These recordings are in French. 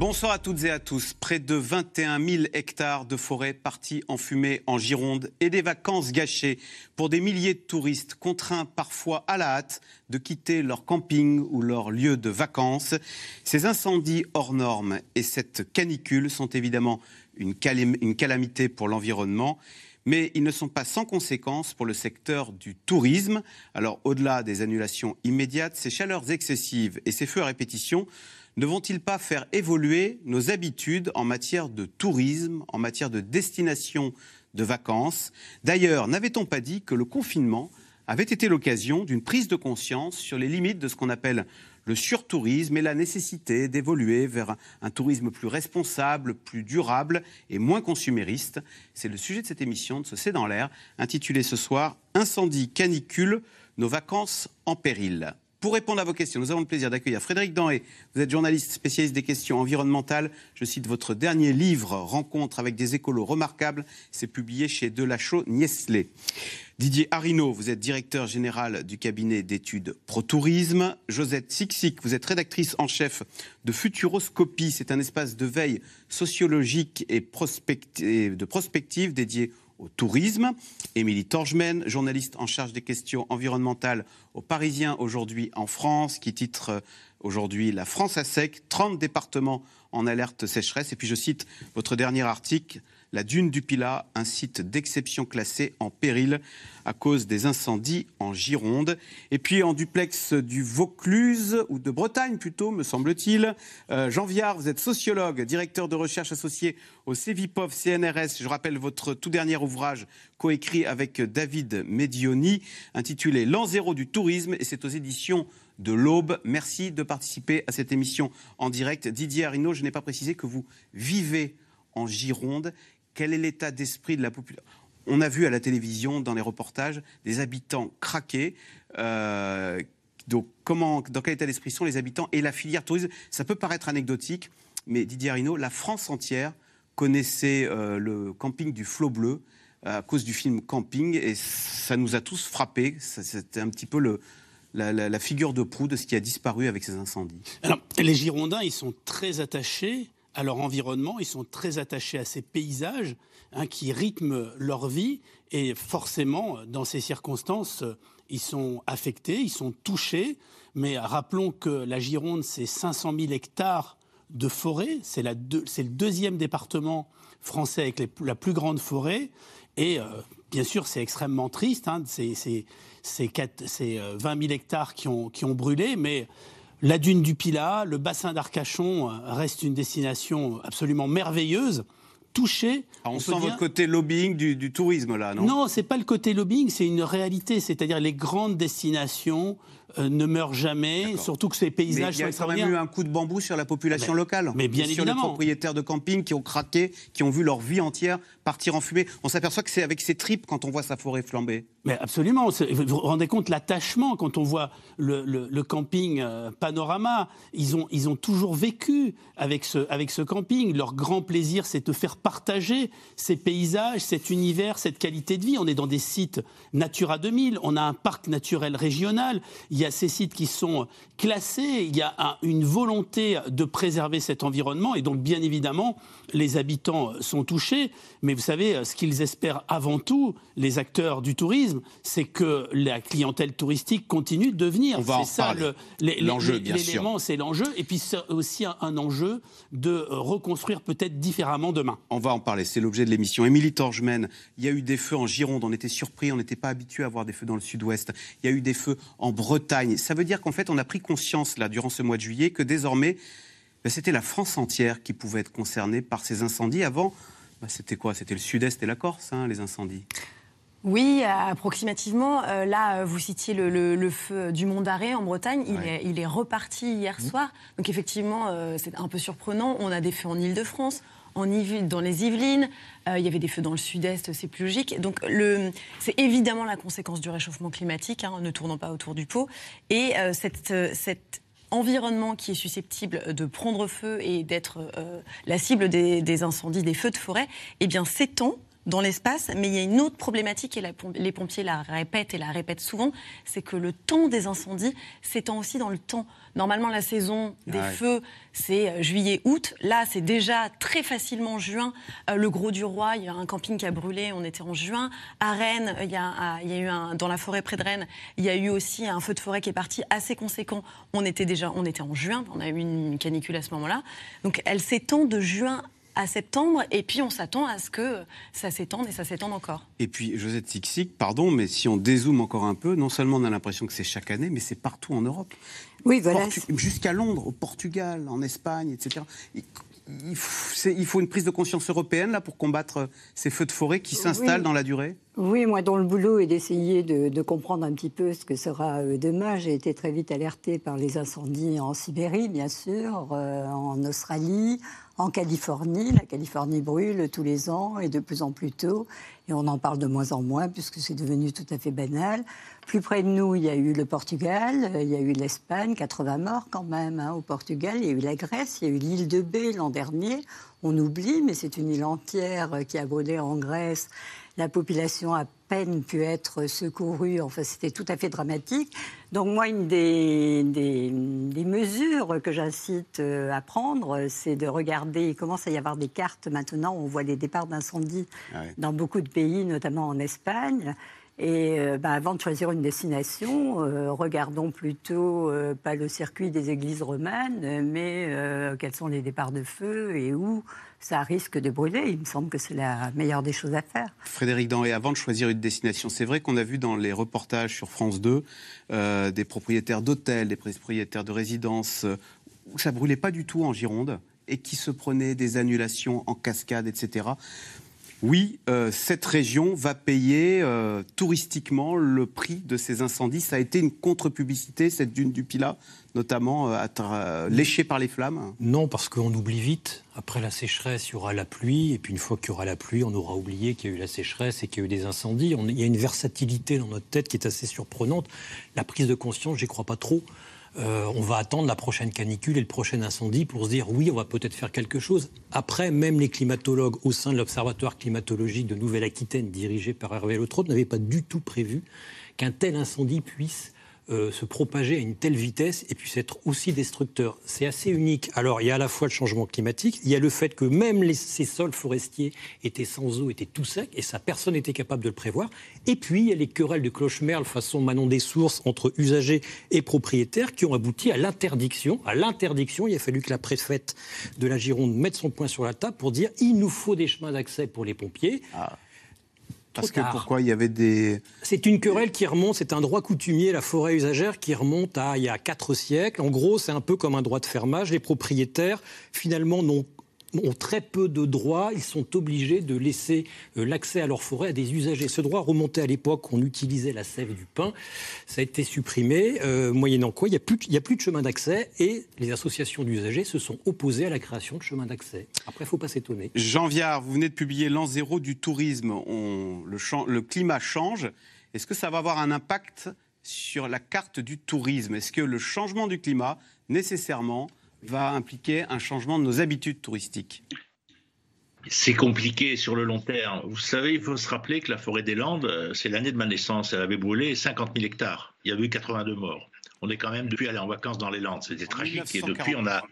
Bonsoir à toutes et à tous. Près de 21 000 hectares de forêt partis en fumée en Gironde et des vacances gâchées pour des milliers de touristes contraints parfois à la hâte de quitter leur camping ou leur lieu de vacances. Ces incendies hors normes et cette canicule sont évidemment une, calamité pour l'environnement mais ils ne sont pas sans conséquences pour le secteur du tourisme. Alors, au-delà des annulations immédiates, ces chaleurs excessives et ces feux à répétition ne vont-ils pas faire évoluer nos habitudes en matière de tourisme, en matière de destination de vacances? D'ailleurs, n'avait-on pas dit que le confinement avait été l'occasion d'une prise de conscience sur les limites de ce qu'on appelle le surtourisme et la nécessité d'évoluer vers un tourisme plus responsable, plus durable et moins consumériste? C'est le sujet de cette émission de ce C'est dans l'air, intitulée ce soir Incendie, canicule, nos vacances en péril. Pour répondre à vos questions, nous avons le plaisir d'accueillir Frédéric Danhé. Vous êtes journaliste spécialiste des questions environnementales. Je cite votre dernier livre, Rencontre avec des écolos remarquables. C'est publié chez Delachaux Niestlé. Didier Arino, vous êtes directeur général du cabinet d'études ProTourisme. Josette Sixic, vous êtes rédactrice en chef de Futuroscopie. C'est un espace de veille sociologique et de prospective dédié au tourisme. Émilie Torgemen, journaliste en charge des questions environnementales au Parisien aujourd'hui en France, qui titre euh, aujourd'hui La France à sec, 30 départements en alerte sécheresse. Et puis je cite votre dernier article, la dune du Pilat, un site d'exception classé en péril à cause des incendies en Gironde. Et puis en duplex du Vaucluse, ou de Bretagne plutôt, me semble-t-il, euh, Jean Viard, vous êtes sociologue, directeur de recherche associé au CEVIPOV CNRS. Je rappelle votre tout dernier ouvrage coécrit avec David Medioni, intitulé L'an zéro du tourisme, et c'est aux éditions de l'Aube. Merci de participer à cette émission en direct. Didier Arino, je n'ai pas précisé que vous vivez en Gironde. Quel est l'état d'esprit de la population On a vu à la télévision, dans les reportages, des habitants craqués. Euh, donc, comment, dans quel état d'esprit sont les habitants et la filière tourisme? Ça peut paraître anecdotique, mais Didier Arino, la France entière connaissait euh, le camping du Flot Bleu euh, à cause du film Camping, et ça nous a tous frappés. C'était un petit peu la, la, figure de proue de ce qui a disparu avec ces incendies. Alors, les Girondins, ils sont très attachés à leur environnement, ils sont très attachés à ces paysages hein, qui rythment leur vie et forcément, dans ces circonstances, ils sont affectés, ils sont touchés. Mais rappelons que la Gironde, c'est 500 000 hectares de forêt, c'est le deuxième département français avec la plus grande forêt. Et euh, bien sûr, c'est extrêmement triste, c'est 20 000 hectares qui ont, qui ont brûlé, mais la dune du Pilat, le bassin d'Arcachon euh, reste une destination absolument merveilleuse touché. Ah, on, sent votre côté lobbying du, tourisme là, non? Non, c'est pas le côté lobbying, c'est une réalité. C'est-à-dire les grandes destinations euh, ne meurent jamais, surtout que ces paysages Mais il y a quand même eu un coup de bambou sur la population locale. Mais bien sur les propriétaires de camping qui ont craqué, qui ont vu leur vie entière partir en fumée. On s'aperçoit que c'est avec ses tripes quand on voit sa forêt flamber. Mais absolument. Vous vous rendez compte l'attachement quand on voit le, camping euh, Panorama. Ils ont, ils ont toujours vécu avec ce, avec ce camping. Leur grand plaisir, c'est de faire partager ces paysages, cet univers, cette qualité de vie. On est dans des sites Natura 2000. On a un parc naturel régional. Il y a ces sites qui sont classés. Il y a une volonté de préserver cet environnement. Et donc, bien évidemment, les habitants sont touchés. Mais vous savez, ce qu'ils espèrent avant tout, les acteurs du tourisme, c'est que la clientèle touristique continue de venir. C'est ça l'enjeu, bien sûr. L'élément, c'est l'enjeu. Et puis, c'est aussi un, enjeu de reconstruire peut-être différemment demain. On va en parler. C'est l'objet de l'émission. Émilie Torgemen, il y a eu des feux en Gironde. On était surpris. On n'était pas habitué à voir des feux dans le sud-ouest. Il y a eu des feux en Bretagne. Ça veut dire qu'en fait, on a pris conscience, là, durant ce mois de juillet, que désormais, ben, c'était la France entière qui pouvait être concernée par ces incendies. Avant, bah, c'était quoi? C'était le sud-est et la Corse, hein, les incendies oui, approximativement. Euh, là, vous citiez le, feu du Mont d'Arrée en Bretagne. Il, est, reparti hier mmh. soir. Donc effectivement, euh, c'est un peu surprenant. On a des feux en Ile-de-France, en dans les Yvelines. Euh, il y avait des feux dans le sud-est, c'est plus logique. Donc c'est évidemment la conséquence du réchauffement climatique, hein, ne tournant pas autour du pot. Et cette, cette environnement qui est susceptible de prendre feu et d'être la cible des, incendies, des feux de forêt, eh bien s'étend dans l'espace, mais il y a une autre problématique, et les pompiers la répètent et la répètent souvent, c'est que le temps des incendies s'étend aussi dans le temps. Normalement, la saison des feux, c'est euh, juillet-août. Là, c'est déjà très facilement juin. Euh, le Gros du Roi, il y a un camping qui a brûlé, on était en juin. À Rennes, il y a, il y a eu un, dans la forêt près de Rennes, il y a eu aussi un feu de forêt qui est parti assez conséquent. On était déjà, on était en juin, on a eu une canicule à ce moment-là. Donc, elle s'étend de juin à septembre, et puis on s'attend à ce que ça s'étende et ça s'étende encore. Et puis, Josette Sixic, pardon, mais si on dézoome encore un peu, non seulement on a l'impression que c'est chaque année, mais c'est partout en Europe. Oui, voilà. Jusqu'à Londres, au Portugal, en Espagne, etc. Il faut, une prise de conscience européenne là pour combattre ces feux de forêt qui s'installent dans la durée? Oui, moi, dont le boulot est d'essayer de, comprendre un petit peu ce que sera euh, demain, j'ai été très vite alertée par les incendies en Sibérie, bien sûr, euh, en Australie, en Californie. La Californie brûle tous les ans et de plus en plus tôt. Et on en parle de moins en moins puisque c'est devenu tout à fait banal. Plus près de nous, il y a eu le Portugal, il y a eu l'Espagne, 80 morts quand même hein, au Portugal. Il y a eu la Grèce, il y a eu l'île de B l'an dernier. On oublie, mais c'est une île entière qui a brûlé en Grèce la population a peine pu être secourue. Enfin, c'était tout à fait dramatique. Donc moi, une des, des, mesures que j'incite euh, à prendre, c'est de regarder, il commence à y avoir des cartes maintenant, on voit les départs d'incendie ah dans beaucoup de pays, notamment en Espagne. Et euh, bah, avant de choisir une destination, euh, regardons plutôt pas le circuit des églises romanes, mais quels sont les départs de feu et où ça risque de brûler. Il me semble que c'est la meilleure des choses à faire. Frédéric Danré, avant de choisir une destination, c'est vrai qu'on a vu dans les reportages sur France 2 euh, des propriétaires d'hôtels, des propriétaires de résidences, euh, où ça brûlait pas du tout en Gironde et qui se prenaient des annulations en cascade, etc oui, euh, cette région va payer euh, touristiquement le prix de ces incendies. Ça a été une contre-publicité, cette dune du Pilat, notamment euh, léchée par les flammes Non, parce qu'on oublie vite. Après la sécheresse, il y aura la pluie. Et puis une fois qu'il y aura la pluie, on aura oublié qu'il y a eu la sécheresse et qu'il y a eu des incendies. il y a une versatilité dans notre tête qui est assez surprenante. La prise de conscience, j'y crois pas trop. Euh, on va attendre la prochaine canicule et le prochain incendie pour se dire oui, on va peut-être faire quelque chose. Après, même les climatologues au sein de l'Observatoire climatologique de Nouvelle-Aquitaine, dirigé par Hervé Letrop, n'avaient pas du tout prévu qu'un tel incendie puisse euh, se propager à une telle vitesse et puisse être aussi destructeur. C'est assez unique. Alors, il y a à la fois le changement climatique, il y a le fait que même ces sols forestiers étaient sans eau, étaient tout secs, et ça, personne n'était capable de le prévoir. Et puis, il y a les querelles de cloche-merle façon Manon des Sources entre usagers et propriétaires qui ont abouti à l'interdiction. À l'interdiction, il a fallu que la préfète de la Gironde mette son point sur la table pour dire il nous faut des chemins d'accès pour les pompiers. Ah. Parce que pourquoi il y avait des... C'est une querelle qui remonte, c'est un droit coutumier, la forêt usagère, qui remonte à il y a quatre siècles. En gros, c'est un peu comme un droit de fermage. Les propriétaires, finalement, n'ont ont très peu de droits, ils sont obligés de laisser euh, l'accès à leur forêt à des usagers. Ce droit remontait à l'époque où on utilisait la sève du pin, ça a été supprimé, euh, moyennant quoi il n'y a, plus, de chemin d'accès et les associations d'usagers se sont opposées à la création de chemins d'accès. Après, il ne faut pas s'étonner. Jean Viard, vous venez de publier l'an zéro du tourisme, le, le climat change. Est-ce que ça va avoir un impact sur la carte du tourisme? Est-ce que le changement du climat, nécessairement, va impliquer un changement de nos habitudes touristiques c'est compliqué sur le long terme. Vous savez, il faut se rappeler que la forêt des Landes, euh, c'est l'année de ma naissance. Elle avait brûlé 50 000 hectares. Il y avait eu 82 morts. On est quand même depuis aller en vacances dans les Landes. C'était tragique. Et depuis, on a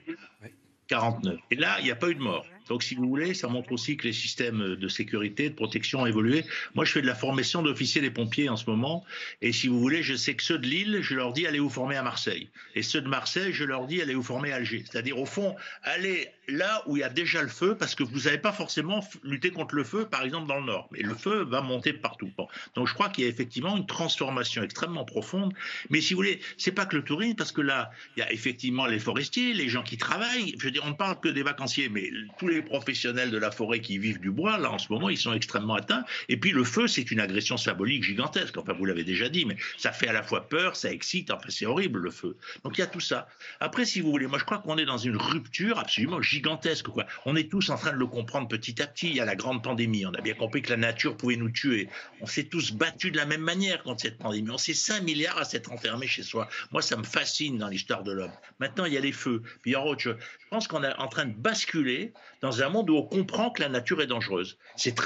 49. Et là, il n'y a pas eu de mort. Donc, si vous voulez, ça montre aussi que les systèmes de sécurité, de protection ont évolué. Moi, je fais de la formation d'officiers des pompiers en ce moment. Et si vous voulez, je sais que ceux de Lille, je leur dis allez vous former à Marseille. Et ceux de Marseille, je leur dis allez vous former à Alger. C'est-à-dire, au fond, allez là où il y a déjà le feu, parce que vous n'avez pas forcément lutter contre le feu, par exemple, dans le nord. Mais le feu va monter partout. Donc, je crois qu'il y a effectivement une transformation extrêmement profonde. Mais si vous voulez, c'est pas que le tourisme, parce que là, il y a effectivement les forestiers, les gens qui travaillent. Je veux dire, on ne parle que des vacanciers, mais tous les professionnels de la forêt qui vivent du bois, là en ce moment, ils sont extrêmement atteints. Et puis le feu, c'est une agression symbolique gigantesque. Enfin, vous l'avez déjà dit, mais ça fait à la fois peur, ça excite. Enfin, c'est horrible le feu. Donc il y a tout ça. Après, si vous voulez, moi je crois qu'on est dans une rupture absolument gigantesque. Quoi. On est tous en train de le comprendre petit à petit. Il y a la grande pandémie. On a bien compris que la nature pouvait nous tuer. On s'est tous battus de la même manière contre cette pandémie. On s'est 5 milliards à s'être enfermés chez soi. Moi, ça me fascine dans l'histoire de l'homme. Maintenant, il y a les feux. Puis il y autre chose. Je pense qu'on est en train de basculer dans un monde où on comprend que la nature est dangereuse.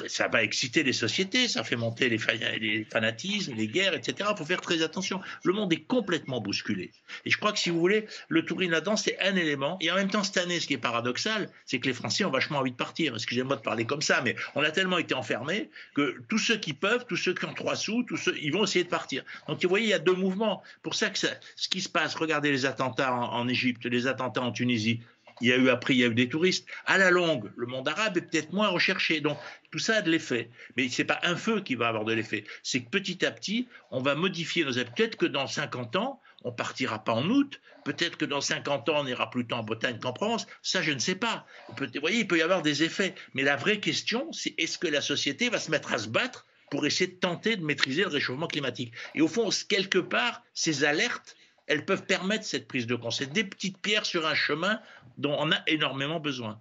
Ça va exciter les sociétés, ça fait monter les, les fanatismes, les guerres, etc. Il faut faire très attention. Le monde est complètement bousculé. Et je crois que si vous voulez, le tourisme là-dedans, c'est un élément. Et en même temps, cette année, ce qui est paradoxal, c'est que les Français ont vachement envie de partir. Excusez-moi de parler comme ça, mais on a tellement été enfermés que tous ceux qui peuvent, tous ceux qui ont trois sous, tous ceux, ils vont essayer de partir. Donc, vous voyez, il y a deux mouvements. Pour ça que ce qui se passe, regardez les attentats en Égypte, les attentats en Tunisie. Il y a eu après, il y a eu des touristes. À la longue, le monde arabe est peut-être moins recherché. Donc, tout ça a de l'effet. Mais ce n'est pas un feu qui va avoir de l'effet. C'est que petit à petit, on va modifier nos habitudes. Peut-être que dans 50 ans, on partira pas en août. Peut-être que dans 50 ans, on ira plutôt en Bretagne qu'en France. Ça, je ne sais pas. Vous voyez, il peut y avoir des effets. Mais la vraie question, c'est est-ce que la société va se mettre à se battre pour essayer de tenter de maîtriser le réchauffement climatique? Et au fond, quelque part, ces alertes, elles peuvent permettre cette prise de conscience. Des petites pierres sur un chemin dont on a énormément besoin.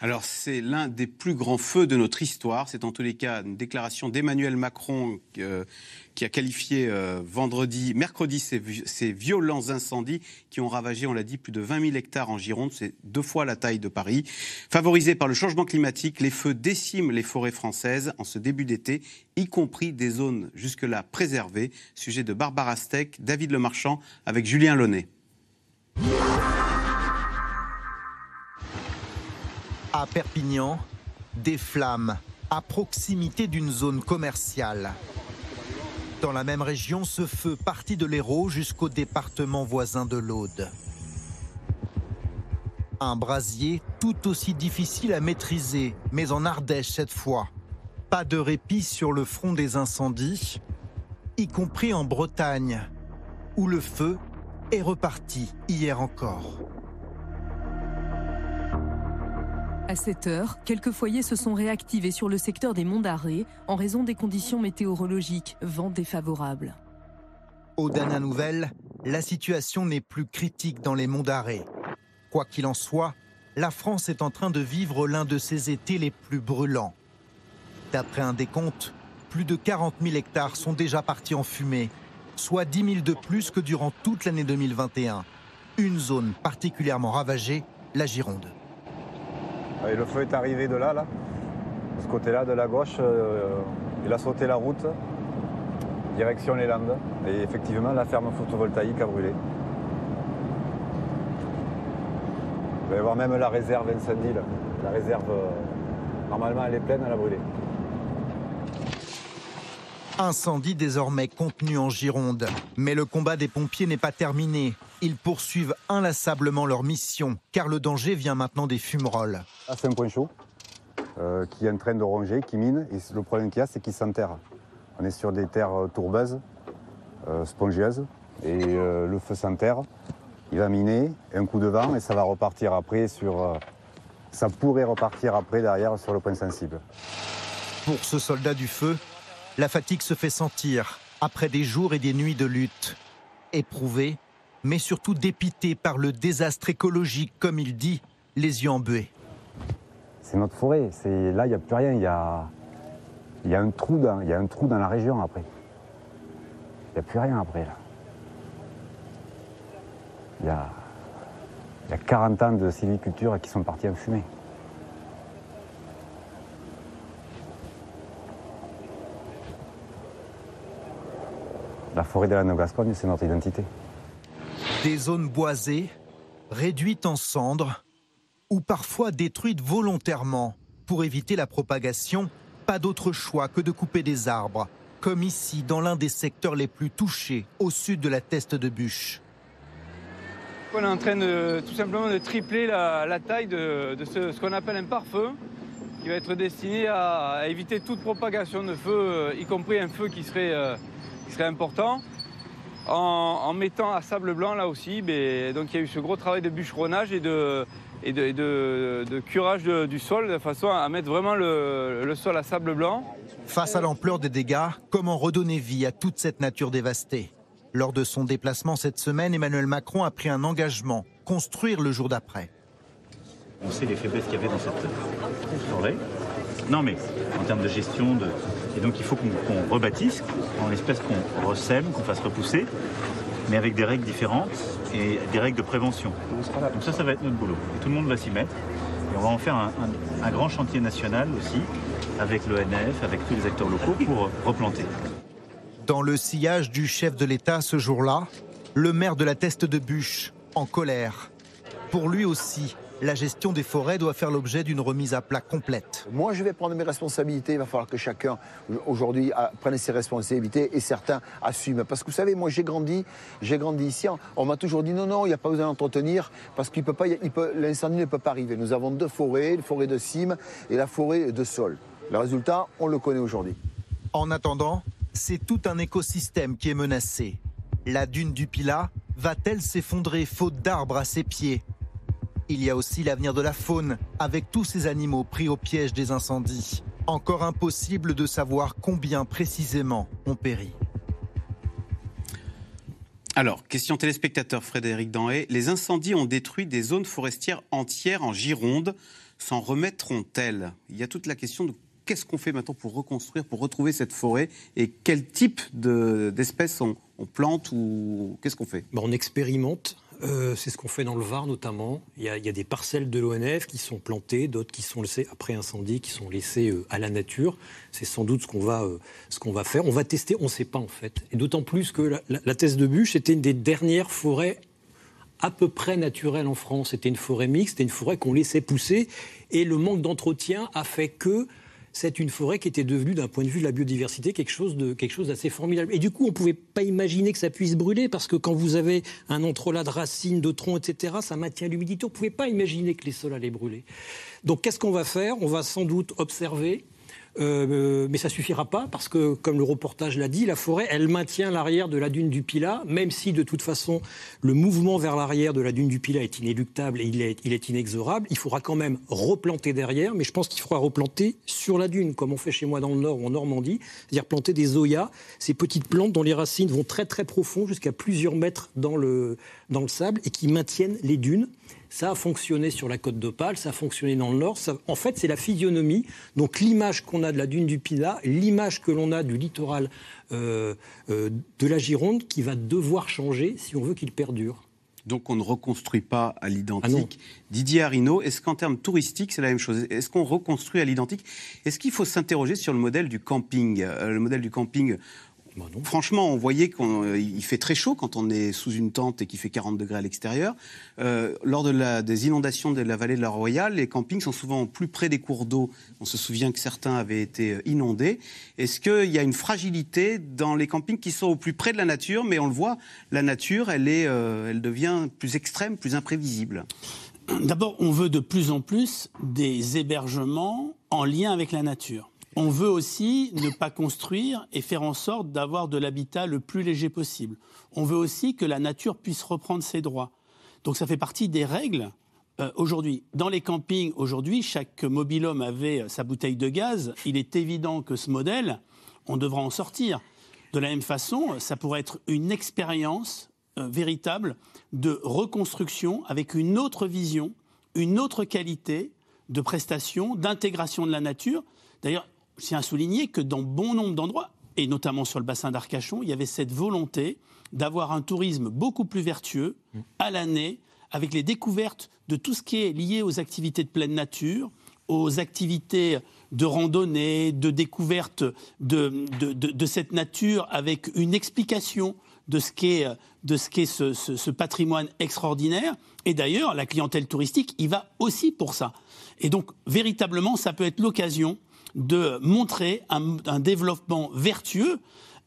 Alors c'est l'un des plus grands feux de notre histoire. C'est en tous les cas une déclaration d'Emmanuel Macron euh, qui a qualifié euh, vendredi, mercredi ces, violents incendies qui ont ravagé, on l'a dit, plus de 20 000 hectares en Gironde. C'est deux fois la taille de Paris. Favorisés par le changement climatique, les feux déciment les forêts françaises en ce début d'été, y compris des zones jusque-là préservées. Sujet de Barbara Steck, David Lemarchand avec Julien Launay. À Perpignan, des flammes à proximité d'une zone commerciale. Dans la même région, ce feu partit de l'Hérault jusqu'au département voisin de l'Aude. Un brasier tout aussi difficile à maîtriser, mais en Ardèche cette fois. Pas de répit sur le front des incendies, y compris en Bretagne, où le feu est reparti hier encore. À cette heure, quelques foyers se sont réactivés sur le secteur des Monts d'Arrée en raison des conditions météorologiques, vent défavorable. Aux dernières nouvelles, la situation n'est plus critique dans les Monts d'Arrée. Quoi qu'il en soit, la France est en train de vivre l'un de ses étés les plus brûlants. D'après un décompte, plus de 40 000 hectares sont déjà partis en fumée, soit 10 000 de plus que durant toute l'année 2021. Une zone particulièrement ravagée, la Gironde le feu est arrivé de là, là, de ce côté-là, de la gauche. Euh, il a sauté la route, direction les Landes. Et effectivement, la ferme photovoltaïque a brûlé. Vous allez voir même la réserve incendie. La réserve, euh, normalement, elle est pleine, elle a brûlé. Incendie désormais contenu en Gironde. Mais le combat des pompiers n'est pas terminé. Ils poursuivent inlassablement leur mission, car le danger vient maintenant des fumerolles. Ah, c'est un point chaud euh, qui est en train de ronger, qui mine. Et le problème qu'il y a, c'est qu'il s'enterre. On est sur des terres euh, tourbeuses, euh, spongieuses, et le feu s'enterre. Il va miner, un coup de vent, et ça va repartir après sur. ça pourrait repartir après derrière sur le point sensible. Pour ce soldat du feu, la fatigue se fait sentir après des jours et des nuits de lutte. Éprouvé, mais surtout dépité par le désastre écologique, comme il dit, les yeux embués. C'est notre forêt, là il n'y a plus rien, il y a, y a un trou dans, y a un trou dans la région après. Il n'y a plus rien après là. Il y a, y a 40 ans de sylviculture qui sont partis en fumée. La forêt de la Gascogne, c'est notre identité. Des zones boisées, réduites en cendres, ou parfois détruites volontairement pour éviter la propagation, pas d'autre choix que de couper des arbres, comme ici dans l'un des secteurs les plus touchés au sud de la Teste de Bûche. On est en train de tout simplement de tripler la, taille de, ce, qu'on appelle un pare-feu, qui va être destiné à, éviter toute propagation de feu, euh, y compris un feu qui serait euh, serait important. En, mettant à sable blanc là aussi, ben, donc il y a eu ce gros travail de bûcheronnage et de, et de, curage du sol de façon à mettre vraiment le, le sol à sable blanc. Face à l'ampleur des dégâts, comment redonner vie à toute cette nature dévastée? Lors de son déplacement cette semaine, Emmanuel Macron a pris un engagement, construire le jour d'après. On sait les faiblesses qu'il y avait dans cette forêt. Non mais en termes de gestion, de... et donc il faut qu'on rebâtisse, en espèce qu'on ressème, qu'on fasse repousser, mais avec des règles différentes et des règles de prévention. Donc ça, ça va être notre boulot. Tout le monde va s'y mettre. Et on va en faire un, grand chantier national aussi, avec l'ONF, avec tous les acteurs locaux, pour replanter. Dans le sillage du chef de l'État ce jour-là, le maire de la Teste de Bûche, en colère. Pour lui aussi, la gestion des forêts doit faire l'objet d'une remise à plat complète. Moi, je vais prendre mes responsabilités. Il va falloir que chacun, aujourd'hui, prenne ses responsabilités et certains assument. Parce que vous savez, moi, j'ai grandi, j'ai grandi ici. On m'a toujours dit non, non, il n'y a pas besoin d'entretenir parce qu'il peut pas, l'incendie ne peut pas arriver. Nous avons deux forêts, la forêt de cime et la forêt de sol. Le résultat, on le connaît aujourd'hui. En attendant, c'est tout un écosystème qui est menacé. La dune du Pilat va-t-elle s'effondrer faute d'arbres à ses pieds? Il y a aussi l'avenir de la faune, avec tous ces animaux pris au piège des incendies. Encore impossible de savoir combien précisément ont péri. Alors, question téléspectateur Frédéric Danhé. Les incendies ont détruit des zones forestières entières en Gironde. S'en remettront-elles? Il y a toute la question de qu'est-ce qu'on fait maintenant pour reconstruire, pour retrouver cette forêt et quel type d'espèces on, plante ou qu'est-ce qu'on fait? On expérimente euh, c'est ce qu'on fait dans le Var notamment. Il y, a, des parcelles de l'ONF qui sont plantées, d'autres qui sont laissées après incendie, qui sont laissées euh, à la nature. C'est sans doute ce qu'on va, euh, va faire. On va tester, on ne sait pas en fait. Et d'autant plus que la, la, thèse de bûche était une des dernières forêts à peu près naturelles en France. C'était une forêt mixte, c'était une forêt qu'on laissait pousser. Et le manque d'entretien a fait que c'est une forêt qui était devenue, d'un point de vue de la biodiversité, quelque chose de quelque chose d'assez formidable. Et du coup, on ne pouvait pas imaginer que ça puisse brûler, parce que quand vous avez un entrelac de racines, de troncs, etc., ça maintient l'humidité. On ne pouvait pas imaginer que les sols allaient brûler. Donc, qu'est-ce qu'on va faire? On va sans doute observer euh, mais ça suffira pas parce que, comme le reportage l'a dit, la forêt, elle maintient l'arrière de la dune du Pilat, même si de toute façon le mouvement vers l'arrière de la dune du Pilat est inéluctable et il est, inexorable. Il faudra quand même replanter derrière, mais je pense qu'il faudra replanter sur la dune, comme on fait chez moi dans le Nord ou en Normandie, c'est-à-dire planter des zoyas, ces petites plantes dont les racines vont très très profond, jusqu'à plusieurs mètres dans le sable et qui maintiennent les dunes. Ça a fonctionné sur la côte d'Opale, ça a fonctionné dans le Nord. en fait, c'est la physionomie. Donc l'image qu'on a de la dune du Pilat, l'image que l'on a du littoral euh, euh, de la Gironde qui va devoir changer si on veut qu'il perdure. Donc on ne reconstruit pas à l'identique. Ah Didier Arino, est-ce qu'en termes touristiques, c'est la même chose? Est-ce qu'on reconstruit à l'identique? Est-ce qu'il faut s'interroger sur le modèle du camping? Euh, Le modèle du camping bah Franchement, on voyait qu'il fait très chaud quand on est sous une tente et qu'il fait 40 degrés à l'extérieur. Euh, lors de la, des inondations de la vallée de la Royale, les campings sont souvent plus près des cours d'eau. On se souvient que certains avaient été euh, inondés. Est-ce qu'il y a une fragilité dans les campings qui sont au plus près de la nature, mais on le voit, la nature, elle, est, euh, elle devient plus extrême, plus imprévisible D'abord, on veut de plus en plus des hébergements en lien avec la nature. On veut aussi ne pas construire et faire en sorte d'avoir de l'habitat le plus léger possible. On veut aussi que la nature puisse reprendre ses droits. Donc ça fait partie des règles euh, aujourd'hui. Dans les campings, aujourd'hui, chaque mobilhome avait euh, sa bouteille de gaz. Il est évident que ce modèle, on devra en sortir. De la même façon, ça pourrait être une expérience euh, véritable de reconstruction avec une autre vision, une autre qualité de prestation, d'intégration de la nature. D'ailleurs, je tiens à souligner que dans bon nombre d'endroits, et notamment sur le bassin d'Arcachon, il y avait cette volonté d'avoir un tourisme beaucoup plus vertueux à l'année, avec les découvertes de tout ce qui est lié aux activités de pleine nature, aux activités de randonnée, de découverte de, cette nature, avec une explication de ce qu'est de ce, qu'est ce, ce, patrimoine extraordinaire. Et d'ailleurs, la clientèle touristique y va aussi pour ça. Et donc, véritablement, ça peut être l'occasion de montrer un, développement vertueux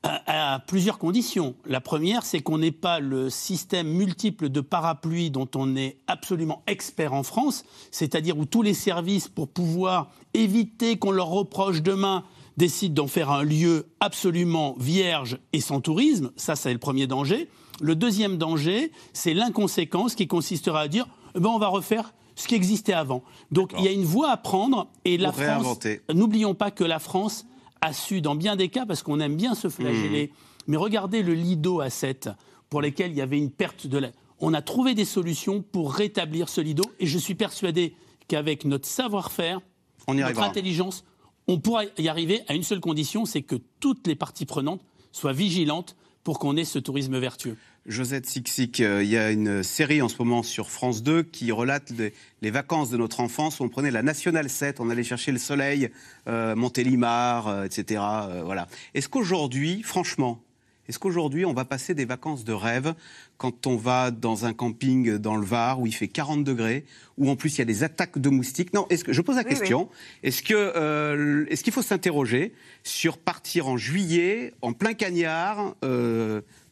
à, plusieurs conditions. La première, c'est qu'on n'ait pas le système multiple de parapluies dont on est absolument expert en France, c'est-à-dire où tous les services, pour pouvoir éviter qu'on leur reproche demain, décident d'en faire un lieu absolument vierge et sans tourisme. Ça, c'est le premier danger. Le deuxième danger, c'est l'inconséquence qui consistera à dire eh ben, on va refaire ce qui existait avant. Donc il y a une voie à prendre et la France. réinventer. N'oublions pas que la France a su, dans bien des cas, parce qu'on aime bien se flageller, mais regardez le Lido à 7, pour lesquels il y avait une perte de la. On a trouvé des solutions pour rétablir ce Lido et je suis persuadé qu'avec notre savoir-faire, notre arrivera. intelligence, on pourra y arriver à une seule condition, c'est que toutes les parties prenantes soient vigilantes pour qu'on ait ce tourisme vertueux. Josette Sixic, euh, il y a une série en ce moment sur France 2 qui relate les, les vacances de notre enfance où on prenait la Nationale 7, on allait chercher le soleil, euh, Montélimar, euh, etc. voilà. Est-ce qu'aujourd'hui, franchement, est-ce qu'aujourd'hui on va passer des vacances de rêve quand on va dans un camping dans le Var où il fait 40 degrés, où en plus il y a des attaques de moustiques? Non, est-ce que je pose la Oui, question Est-ce que est-ce qu'il faut s'interroger sur partir en juillet, en plein cagnard,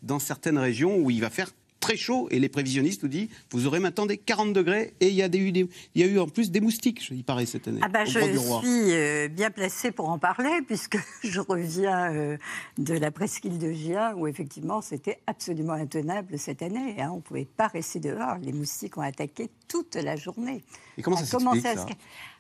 dans certaines régions où il va faire très chaud et les prévisionnistes nous disent vous aurez maintenant des 40 degrés et il y a, des, eu des- il y a eu en plus des moustiques, il paraît cette année. Ah bah, je suis euh, bien placée pour en parler, puisque je reviens euh, de la presqu'île de Gien, où effectivement c'était absolument intenable cette année. hein. On ne pouvait pas rester dehors. Les moustiques ont attaqué toute la journée. Et comment ça s'explique, ça?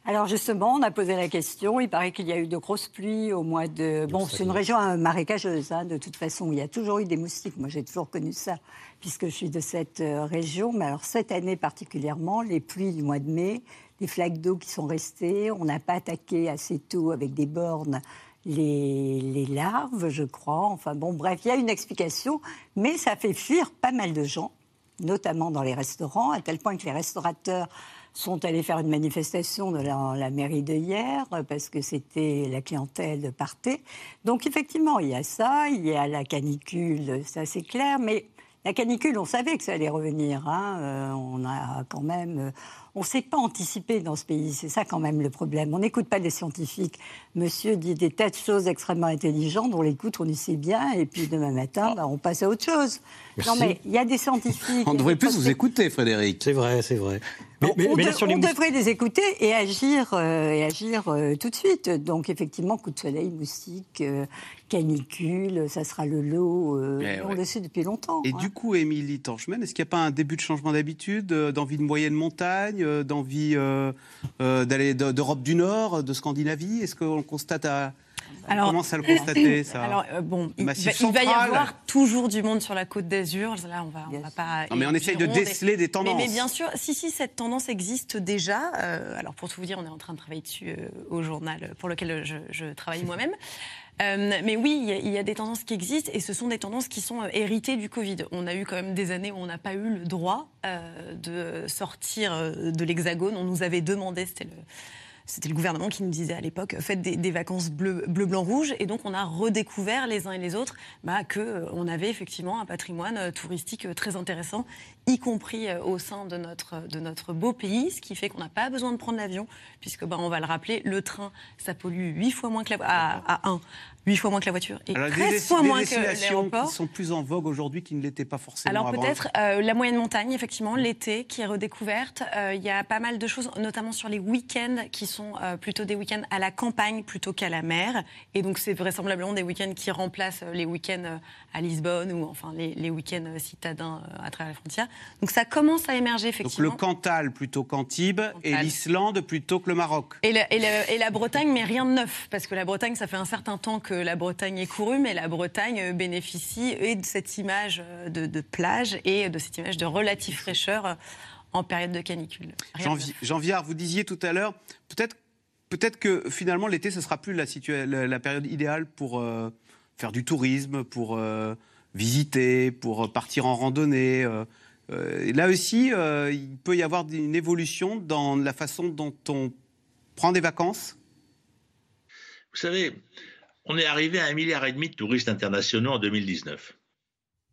Alors justement, on a posé la question. Il paraît qu'il y a eu de grosses pluies au mois de... Bon, c'est une région euh, marécageuse, hein, de toute façon. Il y a toujours eu des moustiques. Moi, j'ai toujours connu ça, puisque je suis de cette euh, région. Mais alors cette année particulièrement, les pluies du mois de mai, les flaques d'eau qui sont restées, on n'a pas attaqué assez tôt avec des bornes les, les larves, je crois. Enfin bon, bref, il y a une explication, mais ça fait fuir pas mal de gens, notamment dans les restaurants, à tel point que les restaurateurs sont allés faire une manifestation de la, la mairie de hier euh, parce que c'était la clientèle partait. Donc effectivement, il y a ça, il y a la canicule, ça c'est clair, mais la canicule, on savait que ça allait revenir. hein. Euh, on a quand même, euh, on ne sait pas anticiper dans ce pays. C'est ça quand même le problème. On n'écoute pas les scientifiques. Monsieur dit des tas de choses extrêmement intelligentes. On l'écoute, on y sait bien, et puis demain matin, bah, on passe à autre chose. Merci. Non mais il y a des scientifiques. On devrait plus vous écouter, Frédéric. C'est vrai, c'est vrai. Mais, mais- on, mais là, de- sur les on moustiques- devrait les écouter et agir, euh, et agir euh, tout de suite. Donc effectivement, coup de soleil, moustique, euh, canicule, ça sera le lot. euh, Eh on ouais. le sait depuis longtemps. Et hein. du coup, Émilie Torchman, est-ce qu'il n'y a pas un début de changement d'habitude, euh, d'envie de moyenne montagne, euh, d'envie euh, euh, d'aller de- d'Europe du Nord, de Scandinavie? Est-ce qu'on constate à. Alors- on commence à le constater, ça Alors, euh, bon, il, va, il va y avoir toujours du monde sur la côte d'Azur. Là, on va, on va pas. Non, mais on essaye de et- déceler des tendances. Mais, mais bien sûr, si, si, cette tendance existe déjà. Euh, alors, pour tout vous dire, on est en train de travailler dessus euh, au journal pour lequel je, je travaille moi-même. Euh, mais oui, il y, a, il y a des tendances qui existent et ce sont des tendances qui sont euh, héritées du Covid. On a eu quand même des années où on n'a pas eu le droit euh, de sortir euh, de l'Hexagone. On nous avait demandé, c'était le, c'était le gouvernement qui nous disait à l'époque, faites des, vacances bleu, bleu, blanc, rouge. Et donc, on a redécouvert les uns et les autres bah, qu'on avait effectivement un patrimoine euh, touristique euh, très intéressant, y compris euh, au sein de notre, de notre beau pays, ce qui fait qu'on n'a pas besoin de prendre l'avion, puisque, bah, on va le rappeler, le train, ça pollue 8 fois moins que la, à, à 1, 8 fois moins que la voiture et Alors, des 13 des- fois des moins que l'aéroport. qui sont plus en vogue aujourd'hui qu'ils ne l'étaient pas forcément Alors peut-être euh, la moyenne montagne, effectivement, l'été qui est redécouverte. Euh, Il y a pas mal de choses, notamment sur les week-ends, qui sont euh, plutôt des week-ends à la campagne plutôt qu'à la mer. Et donc c'est vraisemblablement des week-ends qui remplacent euh, les week-ends euh, à Lisbonne ou enfin les, les week-ends euh, citadins euh, à travers la frontière. Donc ça commence à émerger Donc effectivement. le Cantal plutôt qu'Antibes et l'Islande plutôt que le Maroc. Et la, et la- et la Bretagne, mais rien de neuf, parce que la Bretagne, ça fait un certain temps que la Bretagne est courue, mais la Bretagne euh, bénéficie et de cette image euh, de, de plage et de cette image de relative fraîcheur euh, en période de canicule. Rien Jean, de neuf. Jean Viard, vous disiez tout à l'heure, peut-être peut-être que finalement l'été, ce sera plus la, situa- la, la période idéale pour euh, faire du tourisme, pour euh, visiter, pour partir en randonnée. euh, euh, là aussi, euh, il peut y avoir une évolution dans la façon dont on prend des vacances. Vous savez, on est arrivé à un milliard et demi de touristes internationaux en 2019.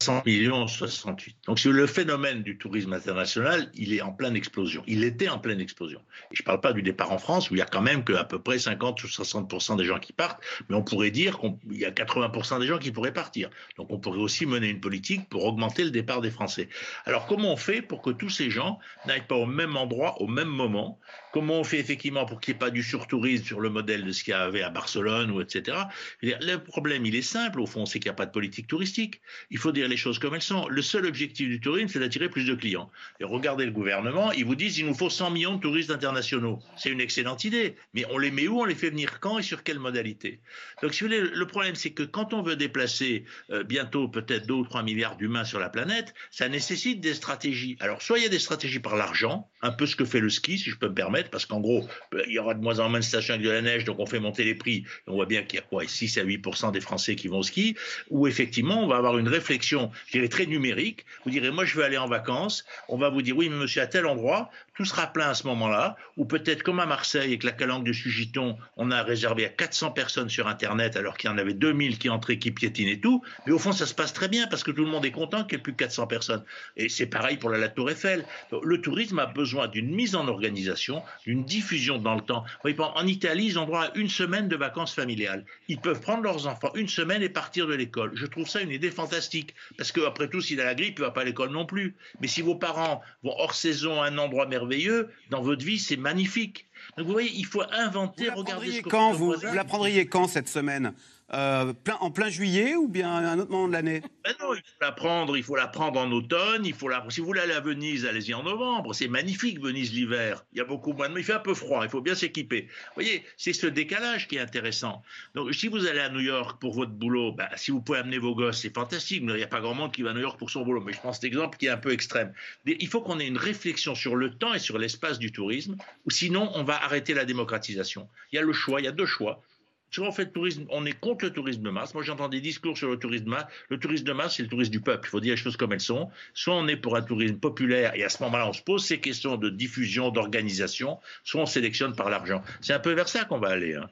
100 millions en 68. Donc le phénomène du tourisme international, il est en pleine explosion. Il était en pleine explosion. Et je ne parle pas du départ en France, où il y a quand même qu'à peu près 50 ou 60% des gens qui partent, mais on pourrait dire qu'il y a 80 des gens qui pourraient partir. Donc on pourrait aussi mener une politique pour augmenter le départ des Français. Alors comment on fait pour que tous ces gens n'aillent pas au même endroit, au même moment? Comment on fait effectivement pour qu'il n'y ait pas du surtourisme sur le modèle de ce qu'il y avait à Barcelone ou etc. Le problème, il est simple au fond, c'est qu'il n'y a pas de politique touristique. Il faut dire les choses comme elles sont. Le seul objectif du tourisme, c'est d'attirer plus de clients. Et regardez le gouvernement, ils vous disent il nous faut 100 millions de touristes internationaux. C'est une excellente idée, mais on les met où? On les fait venir quand? Et sur quelle modalité? Donc, si vous voulez, le problème, c'est que quand on veut déplacer euh, bientôt peut-être 2 ou 3 milliards d'humains sur la planète, ça nécessite des stratégies. Alors, soit il y a des stratégies par l'argent, un peu ce que fait le ski, si je peux me permettre, parce qu'en gros, euh, il y aura de moins en moins de stations avec de la neige, donc on fait monter les prix. On voit bien qu'il y a quoi, 6 à 8 des Français qui vont au ski, où effectivement, on va avoir une réflexion, je dirais, très numérique. Vous direz, moi, je veux aller en vacances. On va vous dire, oui, mais monsieur, à tel endroit, tout sera plein à ce moment-là, ou peut-être comme à Marseille, avec la calanque de Sugiton, on a réservé à 400 personnes sur Internet, alors qu'il y en avait 2000 qui entraient, qui piétinent et tout. Mais au fond, ça se passe très bien, parce que tout le monde est content qu'il n'y ait plus que 400 personnes. Et c'est pareil pour la, la Tour Eiffel. Le tourisme a besoin d'une mise en organisation, d'une diffusion dans le temps. en Italie, ils ont droit à une semaine de vacances familiales. Ils peuvent prendre leurs enfants une semaine et partir de l'école. Je trouve ça une idée fantastique, parce qu'après tout, s'il a la grippe, il ne va pas à l'école non plus. Mais si vos parents vont hors saison à un endroit merveilleux, merveilleux. Dans votre vie, c'est magnifique. Donc vous voyez, il faut inventer, vous regarder ce quand vous, vous la prendriez quand cette semaine? Euh, en plein juillet ou bien à un autre moment de l'année? Ben Non, il faut la prendre, il faut la prendre en automne. Il faut la, si vous voulez aller à Venise, allez-y en novembre. C'est magnifique Venise l'hiver. Il y a beaucoup moins de, il fait un peu froid. Il faut bien s'équiper. Vous voyez, c'est ce décalage qui est intéressant. Donc, si vous allez à New York pour votre boulot, ben, si vous pouvez amener vos gosses, c'est fantastique. Il n'y a pas grand monde qui va à New York pour son boulot. Mais je pense cet exemple qui est un peu extrême. Il faut qu'on ait une réflexion sur le temps et sur l'espace du tourisme, ou sinon on va arrêter la démocratisation. Il y a le choix, il y a deux choix Soit on fait le tourisme, on est contre le tourisme de masse. Moi, j'entends des discours sur le tourisme de masse. Le tourisme de masse, c'est le tourisme du peuple. Il faut dire les choses comme elles sont. Soit on est pour un tourisme populaire et à ce moment-là, on se pose ces questions de diffusion, d'organisation. Soit on sélectionne par l'argent. C'est un peu vers ça qu'on va aller. Hein.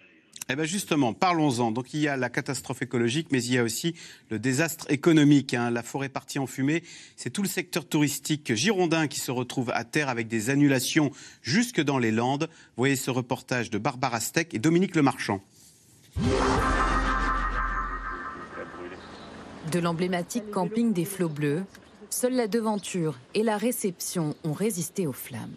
Eh bien justement, parlons-en. Donc il y a la catastrophe écologique, mais il y a aussi le désastre économique. Hein. La forêt partie en fumée, c'est tout le secteur touristique girondin qui se retrouve à terre avec des annulations jusque dans les Landes. voyez ce reportage de Barbara Steck et Dominique Lemarchand. De l'emblématique camping des Flots Bleus, seule la devanture et la réception ont résisté aux flammes.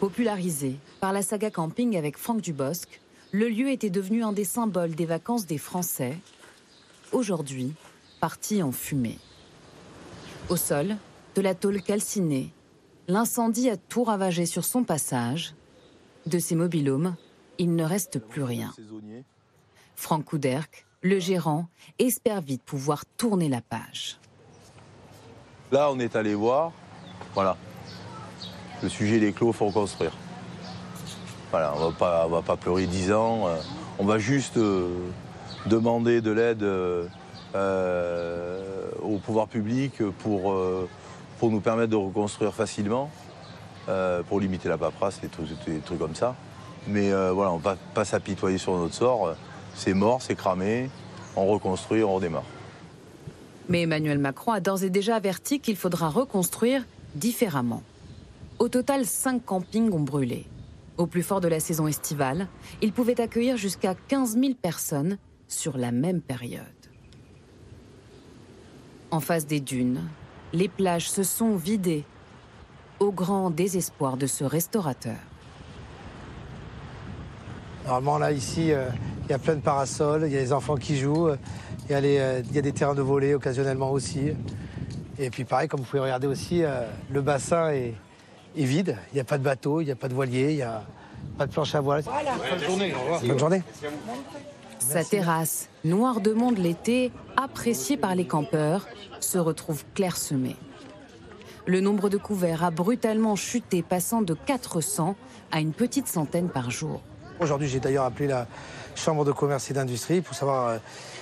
Popularisé par la saga camping avec Franck Dubosc, le lieu était devenu un des symboles des vacances des Français, aujourd'hui parti en fumée. Au sol, de la tôle calcinée, l'incendie a tout ravagé sur son passage. De ses mobilhomes, il ne reste plus rien. Franck Couderc, le gérant, espère vite pouvoir tourner la page. Là, on est allé voir. Voilà. Le sujet des clos, il faut reconstruire. Voilà, on va va pas pleurer dix ans. Euh, on va juste euh, demander de l'aide euh, au pouvoir public pour, pour nous permettre de reconstruire facilement, pour limiter la paperasse, des trucs comme ça. Mais euh, voilà, on ne va pas s'apitoyer sur notre sort. C'est mort, c'est cramé, on reconstruit, on redémarre. Mais Emmanuel Macron a d'ores et déjà averti qu'il faudra reconstruire différemment. Au total, cinq campings ont brûlé. Au plus fort de la saison estivale, ils pouvaient accueillir jusqu'à 15 000 personnes sur la même période. En face des dunes, les plages se sont vidées, au grand désespoir de ce restaurateur. Normalement, là, ici, euh, il y a plein de parasols, il y a les enfants qui jouent, il y, a euh, des terrains de volée occasionnellement aussi. Et puis, pareil, comme vous pouvez regarder aussi, euh, le bassin est, vide. Il n'y a pas de bateau, il n'y a pas de voilier, il n'y a pas de planche à voile. Bonne journée. Bonne journée. Sa terrasse, noire de monde l'été, appréciée par les campeurs, se retrouve clairsemée. Le nombre de couverts a brutalement chuté, passant de 400 à une petite centaine par jour. Aujourd'hui, j'ai d'ailleurs appelé la Chambre de commerce et d'industrie pour savoir euh,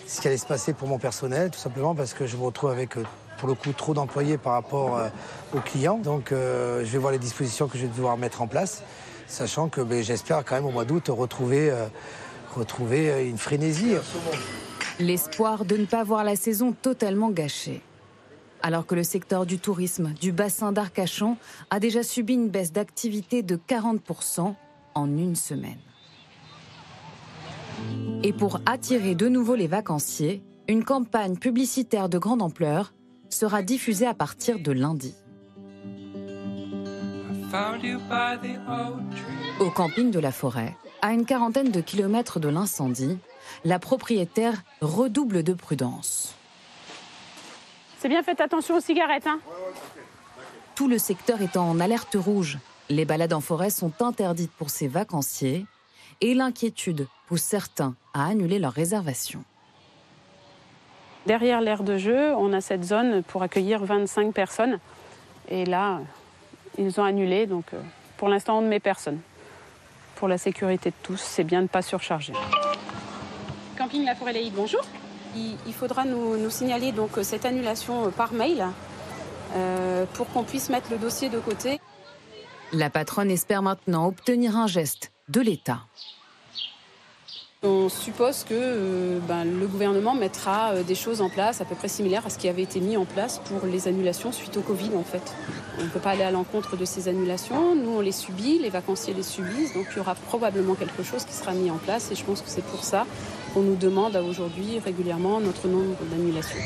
ce qui allait se passer pour mon personnel, tout simplement parce que je me retrouve avec, euh, pour le coup, trop d'employés par rapport euh, aux clients. Donc, je vais voir les dispositions que je vais devoir mettre en place, sachant que ben, j'espère quand même au mois d'août retrouver, retrouver une frénésie. L'espoir de ne pas voir la saison totalement gâchée. Alors que le secteur du tourisme du bassin d'Arcachon a déjà subi une baisse d'activité de 40% en une semaine. Et pour attirer de nouveau les vacanciers, une campagne publicitaire de grande ampleur sera diffusée à partir de lundi. Au camping de la forêt, à une quarantaine de kilomètres de l'incendie, la propriétaire redouble de prudence. C'est bien, faites attention aux cigarettes. Hein. Tout le secteur est en alerte rouge. Les balades en forêt sont interdites pour ces vacanciers et l'inquiétude pousse certains à annuler leurs réservations. Derrière l'aire de jeu, on a cette zone pour accueillir 25 personnes. Et là, ils ont annulé, donc euh, pour l'instant, on ne met personne. Pour la sécurité de tous, c'est bien de ne pas surcharger. Camping La Forêt Laïque, bonjour. Il, faudra nous, signaler donc cette annulation par mail euh, pour qu'on puisse mettre le dossier de côté. La patronne espère maintenant obtenir un geste de l'État. On suppose que euh, ben, le gouvernement mettra euh, des choses en place à peu près similaires à ce qui avait été mis en place pour les annulations suite au Covid en fait. On ne peut pas aller à l'encontre de ces annulations. Nous, on les subit, les vacanciers les subissent, donc il y aura probablement quelque chose qui sera mis en place et je pense que c'est pour ça qu'on nous demande aujourd'hui régulièrement notre nombre d'annulations.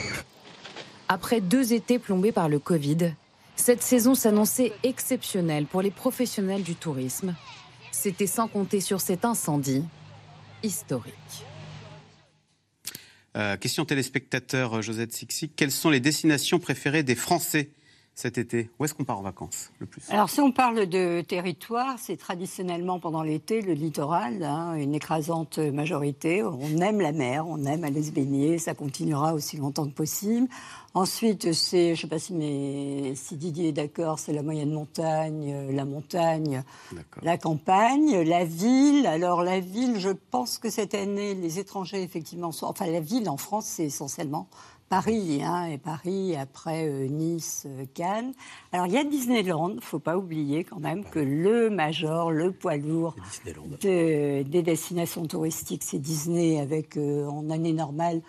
Après deux étés plombés par le Covid, cette saison s'annonçait exceptionnelle pour les professionnels du tourisme. C'était sans compter sur cet incendie historique. Euh, question téléspectateur Josette Sixi. Quelles sont les destinations préférées des Français? Cet été Où est-ce qu'on part en vacances le plus? Alors, si on parle de territoire, c'est traditionnellement pendant l'été le littoral, hein, une écrasante majorité. On aime la mer, on aime aller se baigner, ça continuera aussi longtemps que possible. Ensuite, c'est, je ne sais pas si, mais, si Didier est d'accord, c'est la moyenne montagne, euh, la montagne, la campagne, la ville. Alors, la ville, je pense que cette année, les étrangers, effectivement, sont, enfin, la ville en France, c'est essentiellement Paris, hein, et Paris après euh, Nice, euh, Cannes. Alors il y a Disneyland, il ne faut pas oublier quand même que le major, le poids lourd des destinations touristiques, c'est Disney avec en année normale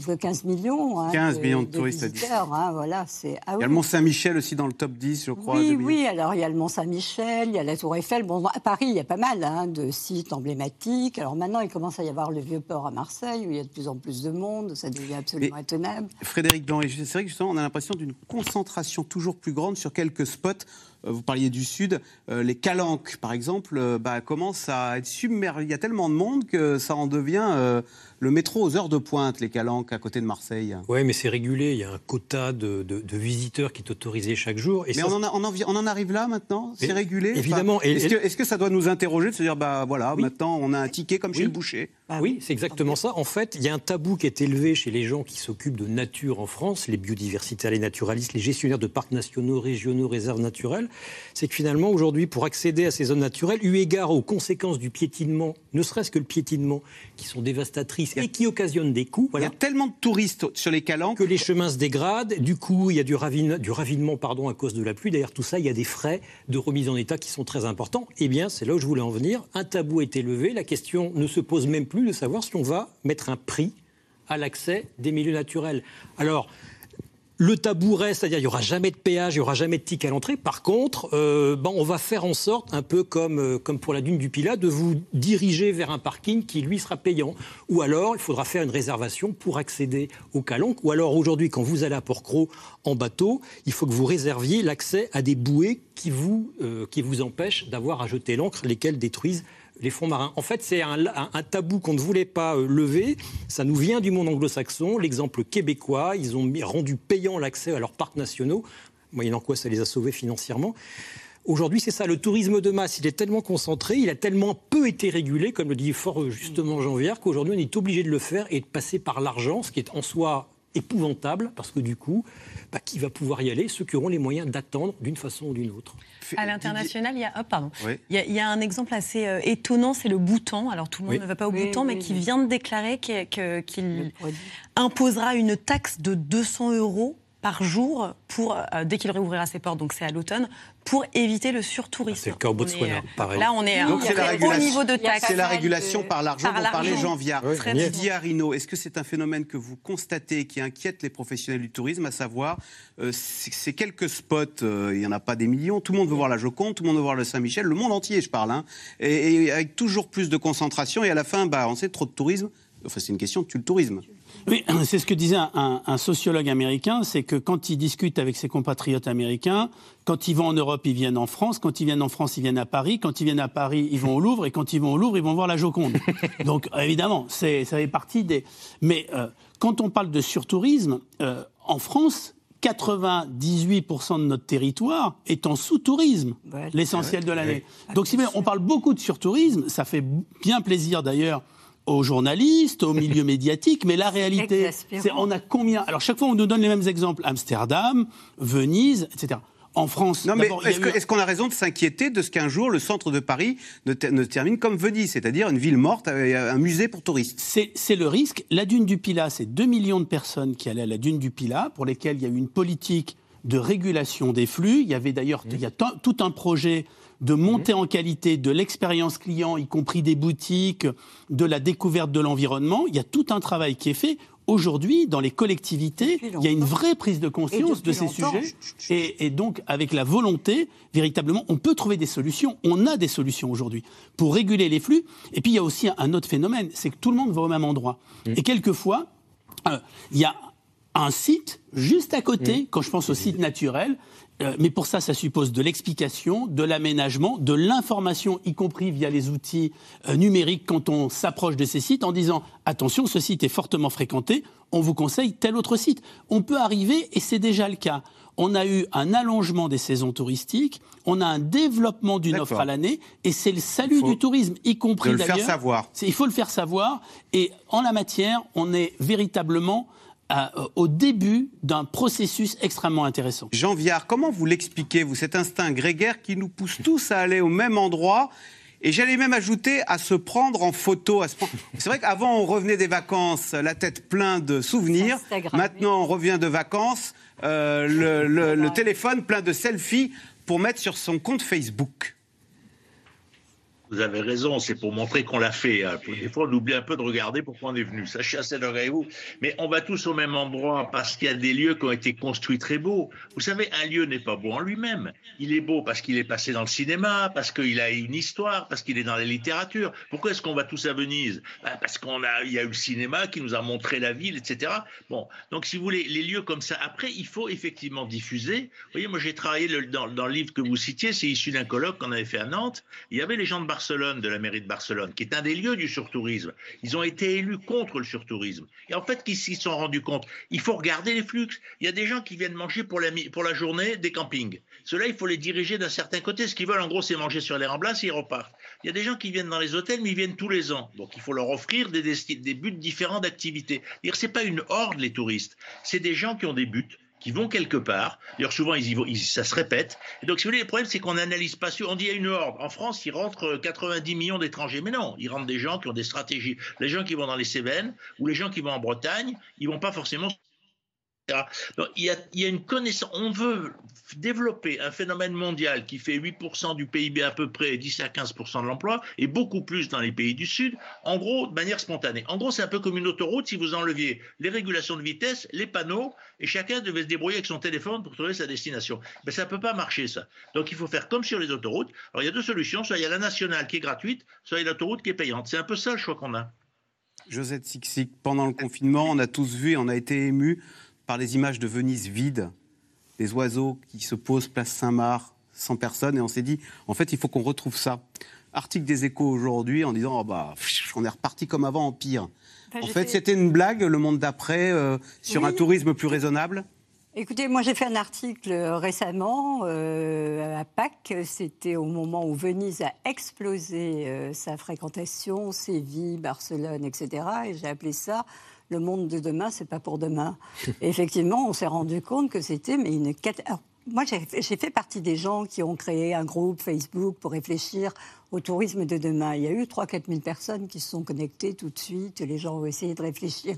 15 millions. Hein, 15 millions de, touristes hein, voilà, c'est, ah il y a le Mont-Saint-Michel aussi dans le top 10, je crois. Oui, oui, alors il y a le Mont-Saint-Michel, il y a la Tour Eiffel. Bon, à Paris, il y a pas mal hein, de sites emblématiques. Alors maintenant, il commence à y avoir le Vieux-Port à Marseille, où il y a de plus en plus de monde. Ça devient absolument étonnable. Frédéric Blanc, c'est vrai que justement, on a l'impression d'une concentration toujours plus grande sur quelques spots. Euh, vous parliez du Sud, euh, les calanques, par exemple, euh, bah, commencent à être submergés. Il y a tellement de monde que ça en devient le métro aux heures de pointe, les Calanques, à côté de Marseille. Oui, mais c'est régulé. Il y a un quota de, visiteurs qui est autorisé chaque jour. Et mais on, en arrive là maintenant? C'est régulé? Évidemment. Est-ce que, ça doit nous interroger de se dire, bah voilà, maintenant on a un ticket comme chez le boucher? Ah oui, c'est exactement ça. En fait, il y a un tabou qui est élevé chez les gens qui s'occupent de nature en France, les biodiversitaires, les naturalistes, les gestionnaires de parcs nationaux, régionaux, réserves naturelles. C'est que finalement, aujourd'hui, pour accéder à ces zones naturelles, eu égard aux conséquences du piétinement, ne serait-ce que le piétinement, qui sont dévastatrices et qui occasionnent des coûts. Il y a tellement de touristes sur les calanques. Que les chemins se dégradent. Du coup, il y a du, du ravinement pardon, à cause de la pluie. D'ailleurs, tout ça, il y a des frais de remise en état qui sont très importants. Eh bien, c'est là où je voulais en venir. Un tabou est élevé. La question ne se pose même plus de savoir si on va mettre un prix à l'accès des milieux naturels. Alors, le tabou reste, c'est-à-dire il n'y aura jamais de péage, il n'y aura jamais de ticket à l'entrée. Par contre, euh, ben, on va faire en sorte, un peu comme, euh, comme pour la dune du Pilat, de vous diriger vers un parking qui, lui, sera payant. Ou alors, il faudra faire une réservation pour accéder au Calanque. Ou alors, aujourd'hui, quand vous allez à Port-Cros en bateau, il faut que vous réserviez l'accès à des bouées qui vous, euh, qui vous empêchent d'avoir à jeter l'ancre, lesquelles détruisent les fonds marins. En fait, c'est un, tabou qu'on ne voulait pas euh, lever. Ça nous vient du monde anglo-saxon. L'exemple québécois, ils ont rendu payant l'accès à leurs parcs nationaux, moyennant quoi ça les a sauvés financièrement. Aujourd'hui, c'est ça, le tourisme de masse, il est tellement concentré, il a tellement peu été régulé, comme le dit fort justement Jean Vière, qu'aujourd'hui on est obligé de le faire et de passer par l'argent, ce qui est en soi épouvantable, parce que du coup, bah, qui va pouvoir y aller? Ceux qui auront les moyens d'attendre d'une façon ou d'une autre. À l'international, il y a, oh, pardon. Il, y a, un exemple assez euh, étonnant, c'est le Bhoutan. Alors tout le monde ne va pas au Bhoutan, mais qui vient de déclarer qu'il imposera une taxe de 200 euros par jour pour, euh, dès qu'il réouvrira ses portes, donc c'est à l'automne, pour éviter le surtourisme. C'est le cas au Botswana, euh, pareil. Là, on est donc, au niveau de taxe. C'est la régulation par l'argent dont parlait Jean Viard. Didier Arino, est-ce que c'est un phénomène que vous constatez qui inquiète les professionnels du tourisme, à savoir euh, ces quelques spots, il n'y en a pas des millions, tout le monde veut voir la Joconde, tout le monde veut voir le Saint-Michel, le monde entier, je parle, hein, et, avec toujours plus de concentration, et à la fin, bah, on sait, trop de tourisme, enfin c'est une question, tu le tourisme. Oui, c'est ce que disait un, sociologue américain, c'est que quand il discute avec ses compatriotes américains, quand ils vont en Europe, ils viennent en France, quand ils viennent en France, ils viennent à Paris, quand ils viennent à Paris, ils vont au Louvre, et quand ils vont au Louvre, ils vont voir la Joconde. Donc évidemment, ça fait partie des... Mais euh, quand on parle de surtourisme, euh, en France, 98% de notre territoire est en sous-tourisme, l'essentiel de l'année. Donc, si on parle beaucoup de surtourisme, ça fait bien plaisir d'ailleurs aux journalistes, aux milieux médiatiques, mais la réalité, c'est on a combien Alors chaque fois, on nous donne les mêmes exemples Amsterdam, Venise, etc. En France, non mais est-ce qu'on a raison de s'inquiéter de ce qu'un jour le centre de Paris ne, termine comme Venise, c'est-à-dire une ville morte, avec un musée pour touristes? C'est le risque. La dune du Pilat, c'est 2 millions de personnes qui allaient à la dune du Pilat, pour lesquelles il y a eu une politique de régulation des flux. Il y avait d'ailleurs a tout un projet de monter en qualité de l'expérience client, y compris des boutiques, de la découverte de l'environnement. Il y a tout un travail qui est fait. Aujourd'hui, dans les collectivités, il y a une vraie prise de conscience de ces sujets. Et, donc, avec la volonté, véritablement, on peut trouver des solutions. On a des solutions aujourd'hui pour réguler les flux. Et puis, il y a aussi un autre phénomène, c'est que tout le monde va au même endroit. Et quelquefois, euh, il y a un site juste à côté, quand je pense au site naturel, euh, mais pour ça, ça suppose de l'explication, de l'aménagement, de l'information, y compris via les outils euh, numériques quand on s'approche de ces sites en disant attention, ce site est fortement fréquenté, on vous conseille tel autre site. On peut arriver, et c'est déjà le cas. On a eu un allongement des saisons touristiques, on a un développement d'une offre à l'année, et c'est le salut du tourisme, y compris d'ailleurs. Il faut le faire savoir. Il faut le faire savoir, et en la matière, on est véritablement euh, au début d'un processus extrêmement intéressant. Jean Viard, comment vous l'expliquez, vous, cet instinct grégaire qui nous pousse tous à aller au même endroit? Et j'allais même ajouter à se prendre en photo. C'est vrai qu'avant, on revenait des vacances, la tête pleine de souvenirs. Maintenant, on revient de vacances, euh, le téléphone plein de selfies pour mettre sur son compte Facebook. Vous avez raison, c'est pour montrer qu'on l'a fait. Hein. Des fois, on oublie un peu de regarder pourquoi on est venu. Je suis assez vous. Mais on va tous au même endroit parce qu'il y a des lieux qui ont été construits très beaux. Vous savez, un lieu n'est pas beau en lui-même. Il est beau parce qu'il est passé dans le cinéma, parce qu'il a une histoire, parce qu'il est dans la littérature. Pourquoi est-ce qu'on va tous à Venise? Ben, Parce qu'on a, il y a eu le cinéma qui nous a montré la ville, etc. Bon, donc si vous voulez, les lieux comme ça. Après, il faut effectivement diffuser. Vous voyez, moi, j'ai travaillé dans, dans, le livre que vous citiez, c'est issu d'un colloque qu'on avait fait à Nantes. Il y avait les gens de Barcelone de la mairie de Barcelone, qui est un des lieux du surtourisme. Ils ont été élus contre le surtourisme. Et en fait, qu'ils s'y sont rendus compte, il faut regarder les flux. Il y a des gens qui viennent manger pour la, journée des campings. Ceux-là, il faut les diriger d'un certain côté. Ce qu'ils veulent, en gros, c'est manger sur les remplaces et ils repartent. Il y a des gens qui viennent dans les hôtels, mais ils viennent tous les ans. Donc, il faut leur offrir des, des buts différents d'activité. Ce n'est pas une horde, les touristes. C'est des gens qui ont des buts qui vont quelque part. D'ailleurs, souvent, ils vont, ça se répète. Et donc, si vous voulez, le problème, c'est qu'on n'analyse pas. On dit a une horde. En France, il rentre 90 millions d'étrangers. Mais non, il rentrent des gens qui ont des stratégies. Les gens qui vont dans les Cévennes ou les gens qui vont en Bretagne, ils vont pas forcément il, y a, une connaissance. On veut développer un phénomène mondial qui fait 8% du PIB à peu près, 10 à 15% de l'emploi, et beaucoup plus dans les pays du Sud, en gros, de manière spontanée. En gros, c'est un peu comme une autoroute si vous enleviez les régulations de vitesse, les panneaux, et chacun devait se débrouiller avec son téléphone pour trouver sa destination. Mais ça ne peut pas marcher, ça. Donc il faut faire comme sur les autoroutes. Alors il y a deux solutions. Soit il y a la nationale qui est gratuite, soit il y a l'autoroute qui est payante. C'est un peu ça le choix qu'on a. Josette Sixic, pendant le confinement, on a tous vu, on a été émus par les images de Venise vide, des oiseaux qui se posent place Saint-Marc, sans personne, et on s'est dit, en fait, il faut qu'on retrouve ça. Article des échos aujourd'hui en disant, oh bah, on est reparti comme avant en pire. en fait, c'était une blague, le monde d'après, euh, sur un tourisme plus raisonnable Écoutez, moi j'ai fait un article récemment euh, à Pâques. C'était au moment où Venise a explosé euh, sa fréquentation, Séville, Barcelone, etc. Et j'ai appelé ça le monde de demain, c'est pas pour demain. effectivement, on s'est rendu compte que c'était mais une moi, j'ai fait partie des gens qui ont créé un groupe Facebook pour réfléchir au tourisme de demain. Il y a eu 3-4 000 personnes qui se sont connectées tout de suite. Les gens ont essayé de réfléchir.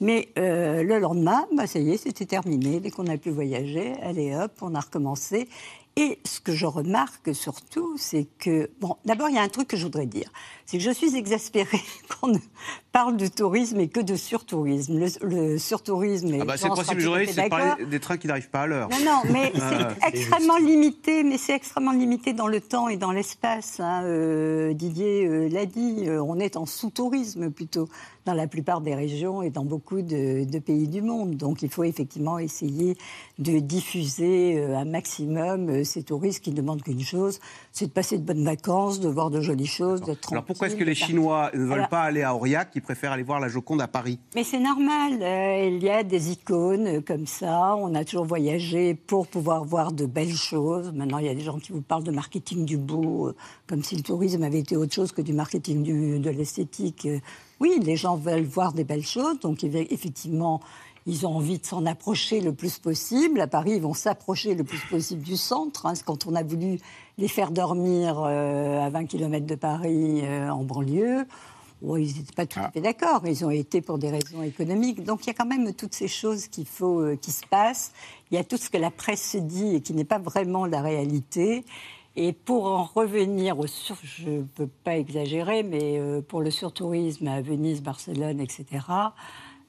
Mais euh, le lendemain, bah, ça y est, c'était terminé. Dès qu'on a pu voyager, allez hop, on a recommencé. Et ce que je remarque surtout, c'est que, bon, d'abord, il y a un truc que je voudrais dire. C'est que je suis exaspérée qu'on ne parle de tourisme et que de surtourisme. Le, surtourisme. Ah bah c'est le du journaliste, c'est de parler des trains qui n'arrivent pas à l'heure. Non, non, mais ah, c'est extrêmement limité, mais c'est extrêmement limité dans le temps et dans l'espace. Hein. Euh, Didier euh, l'a dit, euh, on est en sous-tourisme plutôt dans la plupart des régions et dans beaucoup de, pays du monde. Donc il faut effectivement essayer de diffuser un maximum euh, ces touristes qui ne demandent qu'une chose, c'est de passer de bonnes vacances, de voir de jolies choses, d'être tranquille. Alors pourquoi est-ce que les Chinois ne veulent Alors- pas aller à Aurillac, ils préfèrent aller voir la Joconde à Paris? Mais c'est normal, euh, il y a des icônes euh, comme ça, on a toujours voyagé pour pouvoir voir de belles choses. Maintenant, il y a des gens qui vous parlent de marketing du beau, euh, comme si le tourisme avait été autre chose que du marketing du- de l'esthétique. Oui, les gens veulent voir des belles choses, donc eff- effectivement, ils ont envie de s'en approcher le plus possible. À Paris, ils vont s'approcher le plus possible du centre. hein. Quand on a voulu les faire dormir euh, à 20 km de Paris, euh, en banlieue, Bon, ils n'étaient pas tout à fait d'accord. Ils ont été pour des raisons économiques. Donc il y a quand même toutes ces choses qu'il faut, euh, qui se passent. Il y a tout ce que la presse se dit et qui n'est pas vraiment la réalité. Et pour en revenir au sur, je ne peux pas exagérer, mais pour le surtourisme à Venise, Barcelone, etc.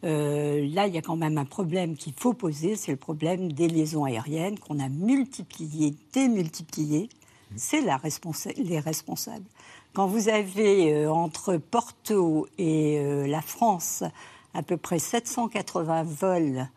euh, là, il y a quand même un problème qu'il faut poser, c'est le problème des liaisons aériennes qu'on a multiplié, démultiplié. C'est la responsa- les responsables. Quand vous avez euh, entre Porto et euh, la France à peu près 780 vols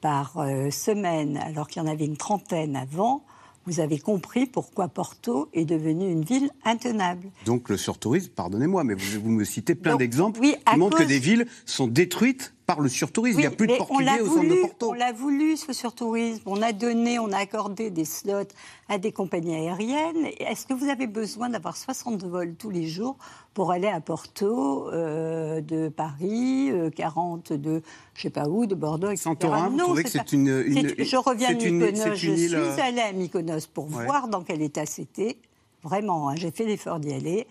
par semaine, alors qu'il y en avait une trentaine avant, vous avez compris pourquoi Porto est devenue une ville intenable. Donc le surtourisme, pardonnez-moi, mais vous, vous me citez plein d'exemples oui, qui montrent que des villes sont détruites par le surtourisme. Il n'y a plus de Portugais l'a au centre voulu, de Porto. On l'a voulu, ce surtourisme. On a donné, on a accordé des slots à des compagnies aériennes. Est-ce que vous avez besoin d'avoir 60 vols tous les jours pour aller à Porto, euh, de Paris, euh, 40 de je sais pas où, de Bordeaux, etc. Santorin, vous Non, trouvez que c'est une- une- c'est- Je reviens de une- Mykonos. Je une île, suis euh, allée à Mykonos pour Ouais. voir dans quel état c'était. Vraiment, hein, j'ai fait l'effort d'y aller.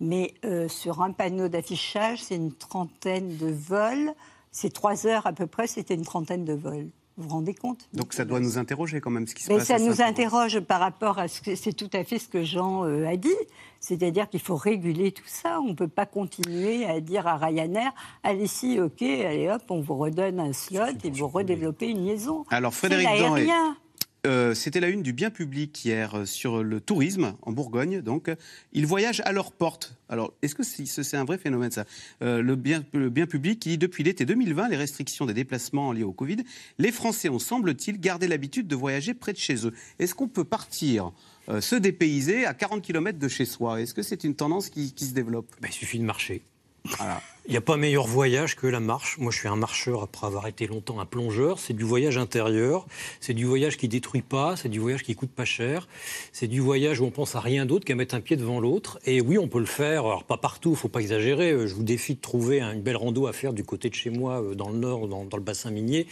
Mais euh, sur un panneau d'affichage, c'est une trentaine de vols. C'est trois heures à peu près, c'était une trentaine de vols. Vous vous rendez compte? Donc ça doit nous interroger quand même ce qui se Mais passe. ça nous interroge par rapport à ce que c'est tout à fait ce que Jean euh, a dit. C'est-à-dire qu'il faut réguler tout ça. On ne peut pas continuer à dire à Ryanair allez si, ok, allez hop, on vous redonne un slot et vous redéveloppez une liaison. Alors Frédéric l'aérien. Euh, c'était la une du bien public hier euh, sur le tourisme en Bourgogne. Donc, ils voyagent à leur porte. Alors, est-ce que c'est c'est un vrai phénomène ça? Euh, le, bien, le bien public qui dit depuis l'été 2020, les restrictions des déplacements liés au Covid, les Français ont semble-t-il gardé l'habitude de voyager près de chez eux. Est-ce qu'on peut partir euh, se dépayser à 40 km de chez soi? Est-ce que c'est une tendance qui, qui se développe? Ben, Il suffit de marcher. Voilà. Il n'y a pas meilleur voyage que la marche. Moi, je suis un marcheur après avoir été longtemps un plongeur. C'est du voyage intérieur. C'est du voyage qui détruit pas. C'est du voyage qui coûte pas cher. C'est du voyage où on pense à rien d'autre qu'à mettre un pied devant l'autre. Et oui, on peut le faire. Alors pas partout. Faut pas exagérer. Je vous défie de trouver une belle rando à faire du côté de chez moi, euh, dans le nord, dans, dans le bassin minier.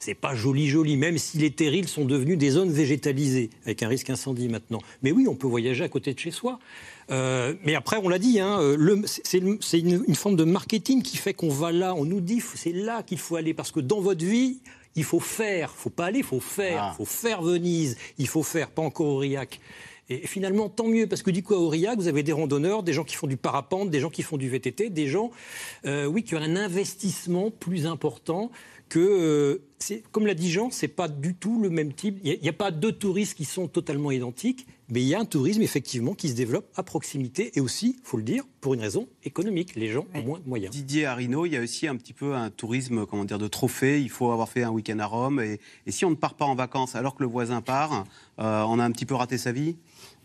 C'est pas joli, joli. Même si les terrils sont devenus des zones végétalisées avec un risque incendie maintenant. Mais oui, on peut voyager à côté de chez soi. Euh, mais après, on l'a dit, hein, euh, c'est une, c'est une- une forme de marketing qui fait qu'on va là, on nous dit c'est là qu'il faut aller, parce que dans votre vie, il faut faire, faut pas aller, il faut faire, il Ah. faut faire Venise, il faut faire, pas encore Aurillac. Et finalement, tant mieux, parce que du coup, à Aurillac, vous avez des randonneurs, des gens qui font du parapente, des gens qui font du VTT, des gens, euh, oui, qui ont un investissement plus important que, euh, c'est- comme l'a dit Jean, c'est pas du tout le même type. Il n'y a, pas deux touristes qui sont totalement identiques, mais il y a un tourisme effectivement qui se développe à proximité et aussi, faut le dire, pour une raison économique. Les gens ont moins de moyens. Didier Arino, il y a aussi un petit peu un tourisme, comment dire, de trophée. Il faut avoir fait un week-end à Rome. Et, et si on ne part pas en vacances alors que le voisin part, euh, on a un petit peu raté sa vie?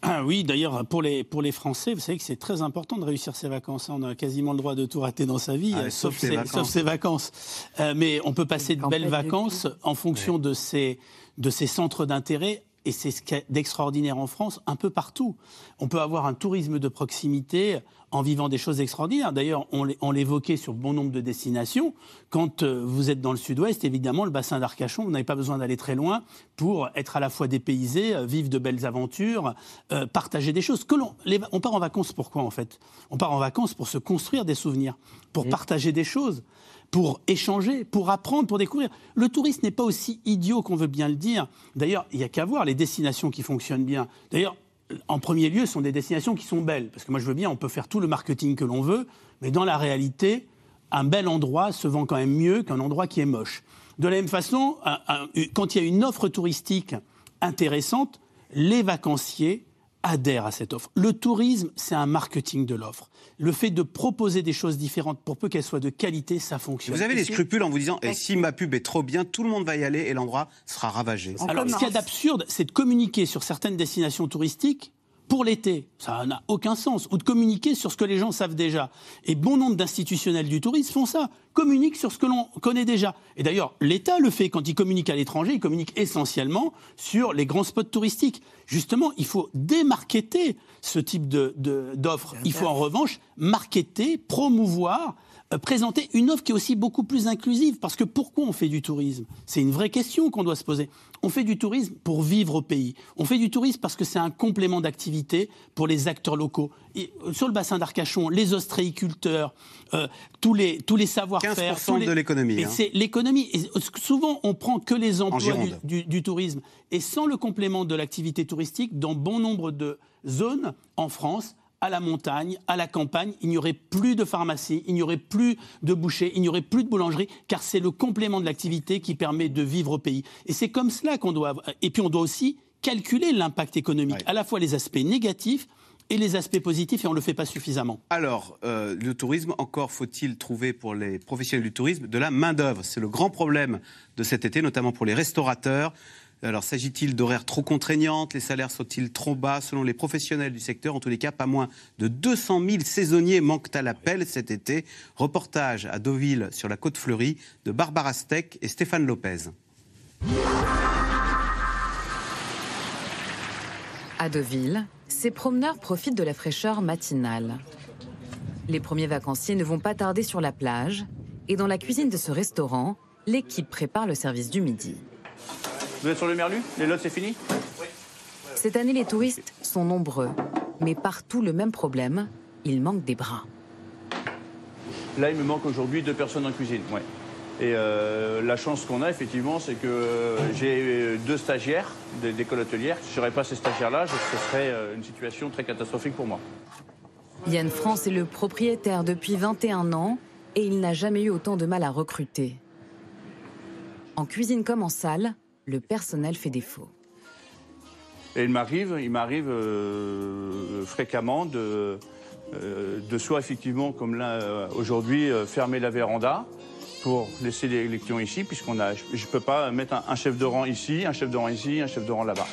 Ah oui, d'ailleurs, pour les, pour les Français, vous savez que c'est très important de réussir ses vacances. On a quasiment le droit de tout rater dans sa vie, Ah, euh, sauf ses vacances. sauf ses vacances. Euh, mais on peut passer de belles vacances en fonction de, ses, de ses centres d'intérêt. Et c'est ce qu'il y a d'extraordinaire en France, un peu partout. On peut avoir un tourisme de proximité en vivant des choses extraordinaires. D'ailleurs, on l'é- on l'évoquait sur bon nombre de destinations. Quand euh, vous êtes dans le sud-ouest, évidemment, le bassin d'Arcachon, vous n'avez pas besoin d'aller très loin pour être à la fois dépaysé, euh, vivre de belles aventures, euh, partager des choses. Que l'on- les- on part en vacances pourquoi, en fait? On part en vacances pour se construire des souvenirs, pour partager des choses pour échanger, pour apprendre, pour découvrir. Le touriste n'est pas aussi idiot qu'on veut bien le dire. D'ailleurs, il n'y a qu'à voir les destinations qui fonctionnent bien. D'ailleurs, en premier lieu, ce sont des destinations qui sont belles. Parce que moi, je veux bien, on peut faire tout le marketing que l'on veut, mais dans la réalité, un bel endroit se vend quand même mieux qu'un endroit qui est moche. De la même façon, quand il y a une offre touristique intéressante, les vacanciers adhèrent à cette offre. Le tourisme, c'est un marketing de l'offre. Le fait de proposer des choses différentes, pour peu qu'elles soient de qualité, ça fonctionne. Vous avez les scrupules en vous disant, et si ma pub est trop bien, tout le monde va y aller et l'endroit sera ravagé. Alors, ce qu'il y a d'absurde, c'est de communiquer sur certaines destinations touristiques pour l'été. Ça n'a aucun sens. Ou de communiquer sur ce que les gens savent déjà. Et bon nombre d'institutionnels du tourisme font ça. Communiquent sur ce que l'on connaît déjà. Et d'ailleurs, l'État le fait quand il communique à l'étranger. Il communique essentiellement sur les grands spots touristiques. Justement, il faut démarketer ce type de- de-. Il faut en revanche marketer, promouvoir présenter une offre qui est aussi beaucoup plus inclusive. Parce que pourquoi on fait du tourisme? C'est une vraie question qu'on doit se poser. On fait du tourisme pour vivre au pays. On fait du tourisme parce que c'est un complément d'activité pour les acteurs locaux. Et, euh, sur le bassin d'Arcachon, les ostréiculteurs, euh, tous les, tous les savoir-faire. 15% tous les- de l'économie, hein. c'est l'économie. Souvent, on prend que les emplois du, Gironde. du- du tourisme. Et sans le complément de l'activité touristique, dans bon nombre de zones en France, à la montagne, à la campagne, il n'y aurait plus de pharmacie, il n'y aurait plus de bouchers, il n'y aurait plus de boulangerie, car c'est le complément de l'activité qui permet de vivre au pays. Et c'est comme cela qu'on doit. Et puis on doit aussi calculer l'impact économique, à la fois les aspects négatifs et les aspects positifs, et on ne le fait pas suffisamment. Alors, euh, le tourisme, encore faut-il trouver pour les professionnels du tourisme de la main-d'œuvre. C'est le grand problème de cet été, notamment pour les restaurateurs. Alors, s'agit-il d'horaires trop contraignantes? Les salaires sont-ils trop bas? Selon les professionnels du secteur, en tous les cas, pas moins de 200 000 saisonniers manquent à l'appel cet été. Reportage à Deauville sur la côte fleurie de Barbara Steck et Stéphane Lopez. À Deauville, ces promeneurs profitent de la fraîcheur matinale. Les premiers vacanciers ne vont pas tarder sur la plage et dans la cuisine de ce restaurant, l'équipe prépare le service du midi. Vous êtes sur le Merlu Les lots, c'est fini Cette année, les touristes sont nombreux, mais partout le même problème, il manque des bras. Là, il me manque aujourd'hui deux personnes en cuisine. Ouais. Et euh, la chance qu'on a, effectivement, c'est que euh, j'ai deux stagiaires d- d'école hôtelière. Si je n'aurais pas ces stagiaires-là, ce serait euh, une situation très catastrophique pour moi. Yann France est le propriétaire depuis 21 ans et il n'a jamais eu autant de mal à recruter. En cuisine comme en salle, le personnel fait défaut. Et il m'arrive, il m'arrive euh, fréquemment de, euh, de soit effectivement, comme là euh, aujourd'hui, euh, fermer la véranda pour laisser les, les clients ici, puisqu'on a, je ne peux pas mettre un, un chef de rang ici, un chef de rang ici, un chef de rang là-bas.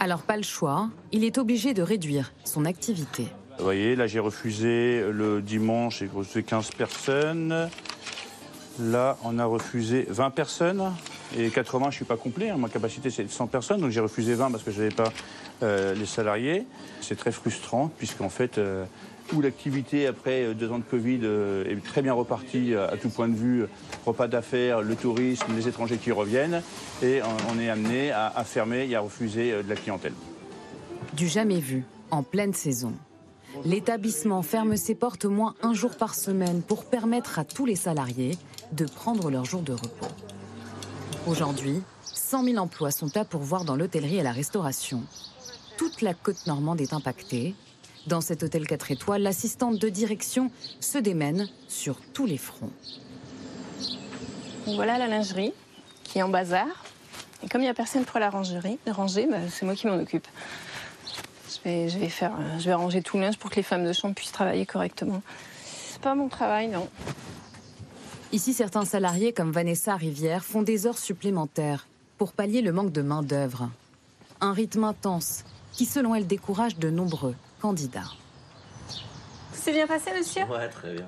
Alors pas le choix, il est obligé de réduire son activité. Vous voyez, là j'ai refusé le dimanche, j'ai refusé 15 personnes. Là, on a refusé 20 personnes. Et 80, je ne suis pas complet. hein. Ma capacité, c'est de 100 personnes. Donc j'ai refusé 20 parce que je n'avais pas euh, les salariés. C'est très frustrant, puisqu'en fait, euh, où l'activité, après euh, deux ans de Covid, euh, est très bien repartie à tout point de vue, repas d'affaires, le tourisme, les étrangers qui reviennent. Et on, est amené à, à fermer et à refuser de la clientèle. Du jamais vu, en pleine saison. L'établissement ferme ses portes au moins un jour par semaine pour permettre à tous les salariés de prendre leur jour de repos. Aujourd'hui, 100 000 emplois sont à pourvoir dans l'hôtellerie et la restauration. Toute la côte normande est impactée. Dans cet hôtel 4 étoiles, l'assistante de direction se démène sur tous les fronts. Voilà la lingerie qui est en bazar. Et comme il n'y a personne pour la ranger, bah, c'est moi qui m'en occupe. Je vais, euh, je vais ranger tout le linge pour que les femmes de chambre puissent travailler correctement. C'est pas mon travail, non. Ici, certains salariés comme Vanessa Rivière font des heures supplémentaires pour pallier le manque de main-d'œuvre. Un rythme intense qui, selon elle, décourage de nombreux candidats. C'est bien passé, monsieur? Ouais, très bien.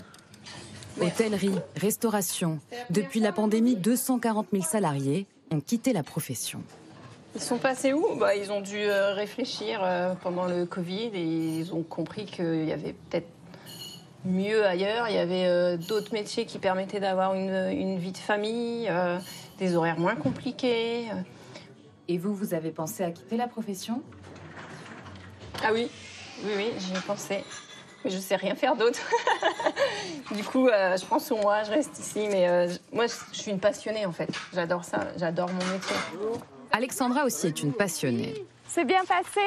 Hôtellerie, restauration. Depuis la pandémie, 240 000 salariés ont quitté la profession. Ils sont passés où? Bah, Ils ont dû euh, réfléchir euh, pendant le Covid et ils ont compris qu'il y avait peut-être mieux ailleurs. Il y avait euh, d'autres métiers qui permettaient d'avoir une, une vie de famille, euh, des horaires moins compliqués. Et vous, vous avez pensé à quitter la profession? Ah oui, oui, oui, j'y ai pensé. Mais je sais rien faire d'autre. du coup, euh, je prends sur moi, je reste ici. Mais euh, je- moi, je je suis une passionnée en fait. J'adore ça, j'adore mon métier. Alexandra aussi est une passionnée. C'est bien passé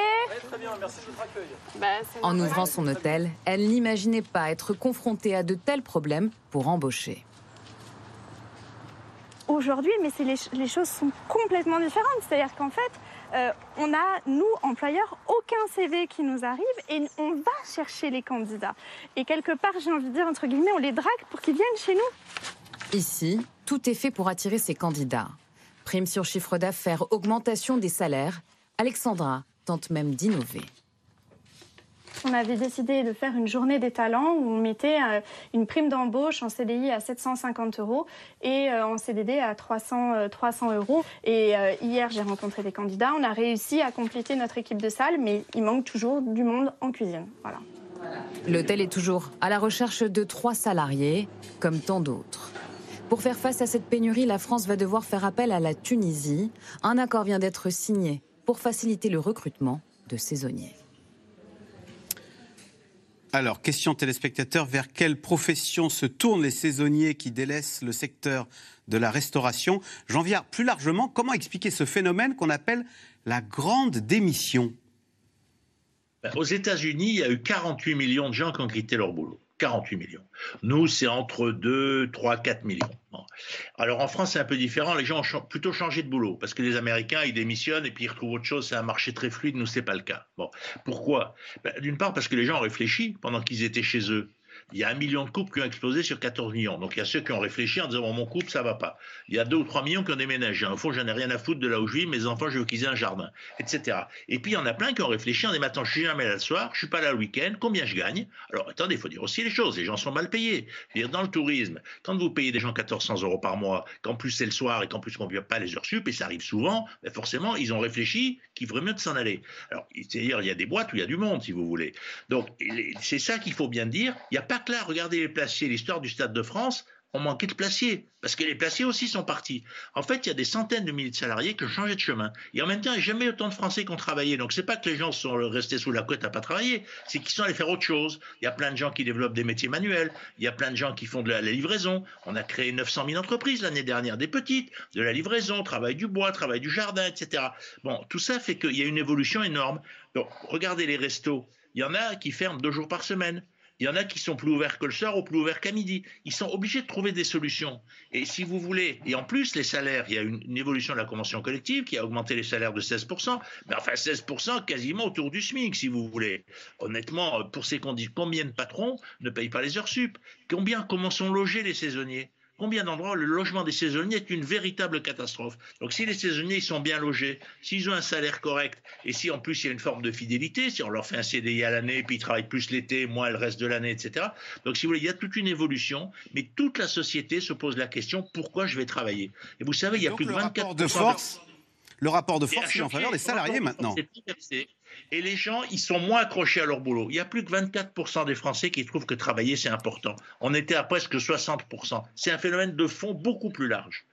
Très bien, merci de votre accueil. Bah, En ouvrant son hôtel, elle n'imaginait pas être confrontée à de tels problèmes pour embaucher. aujourd'hui, mais c'est les, les choses sont complètement différentes. C'est-à-dire qu'en fait, euh, on a, nous, employeurs, aucun CV qui nous arrive et on va chercher les candidats. Et quelque part, j'ai envie de dire, entre guillemets, on les drague pour qu'ils viennent chez nous. Ici, tout est fait pour attirer ces candidats. Prime sur chiffre d'affaires, augmentation des salaires. Alexandra tente même d'innover. On avait décidé de faire une journée des talents où on mettait euh, une prime d'embauche en CDI à 750 euros et euh, en CDD à 300, 300 euh, euros. Et hier, j'ai rencontré des candidats. On a réussi à compléter notre équipe de salle, mais il manque toujours du monde en cuisine. Voilà. L'hôtel est toujours à la recherche de trois salariés, comme tant d'autres. Pour faire face à cette pénurie, la France va devoir faire appel à la Tunisie. Un accord vient d'être signé pour faciliter le recrutement de saisonniers. Alors, question téléspectateur, vers quelle profession se tournent les saisonniers qui délaissent le secteur de la restauration? J'en viens plus largement, comment expliquer ce phénomène qu'on appelle la grande démission? Ben, Aux États-Unis, il y a eu 48 millions de gens qui ont quitté leur boulot. 48 millions. Nous, c'est entre 2, 3, 4 millions. Alors en France, c'est un peu différent. Les gens ont plutôt changé de boulot parce que les Américains, ils démissionnent et puis ils retrouvent autre chose. C'est un marché très fluide. Nous, c'est pas le cas. Bon, pourquoi? Ben, D'une part, parce que les gens ont réfléchi pendant qu'ils étaient chez eux il y a un million de couples qui ont explosé sur 14 millions. Donc il y a ceux qui ont réfléchi en disant mon couple, ça va pas. Il y a deux ou trois millions qui ont déménagé. Au fond, j'en ai rien à foutre de là où je vis, mes enfants, je veux qu'ils aient un jardin, etc. Et puis il y en a plein qui ont réfléchi en disant attends, je suis jamais là le soir, je suis pas là le week-end, combien je gagne? Alors attendez, il faut dire aussi les choses. Les gens sont mal payés. Dire, dans le tourisme, quand vous payez des gens 1400 euros par mois, qu'en plus c'est le soir et qu'en plus on ne pas les heures sup, et ça arrive souvent, ben forcément, ils ont réfléchi qu'il ferait mieux de s'en aller. Alors, c'est-à-dire, il y a des boîtes où il y a du monde, si vous voulez. Donc, c'est ça qu'il faut bien dire. Il n'y a pas que là, regardez les placiers, l'histoire du Stade de France, on manquait de placiers, parce que les placiers aussi sont partis. En fait, il y a des centaines de milliers de salariés qui ont changé de chemin. Et en même temps, il n'y a jamais autant de Français qui ont travaillé. Donc, c'est pas que les gens sont restés sous la couette à pas travailler, c'est qu'ils sont allés faire autre chose. Il y a plein de gens qui développent des métiers manuels, il y a plein de gens qui font de la, livraison. On a créé 900 000 entreprises l'année dernière, des petites, de la livraison, travail du bois, travail du jardin, etc. Bon, tout ça fait qu'il y a une évolution énorme. Donc, regardez les restos. Il y en a qui ferment deux jours par semaine. Il y en a qui sont plus ouverts que le soir ou plus ouverts qu'à midi. Ils sont obligés de trouver des solutions. Et si vous voulez, et en plus, les salaires, il y a une, évolution de la convention collective qui a augmenté les salaires de 16%, mais enfin 16% quasiment autour du SMIC, si vous voulez. Honnêtement, pour ces conditions, combien de patrons ne payent pas les heures sup? Combien, comment sont logés les saisonniers? Combien d'endroits le logement des saisonniers est une véritable catastrophe. Donc si les saisonniers sont bien logés, s'ils ont un salaire correct, et si en plus il y a une forme de fidélité, si on leur fait un CDI à l'année, puis ils travaillent plus l'été, moins le reste de l'année, etc. Donc si vous voulez, il y a toute une évolution, mais toute la société se pose la question pourquoi je vais travailler? Et vous savez, il y a plus de 24 de force. Le rapport de force est en faveur des salariés maintenant. Et les gens, ils sont moins accrochés à leur boulot. Il y a plus que 24% des Français qui trouvent que travailler, c'est important. On était à presque 60%. C'est un phénomène de fond beaucoup plus large.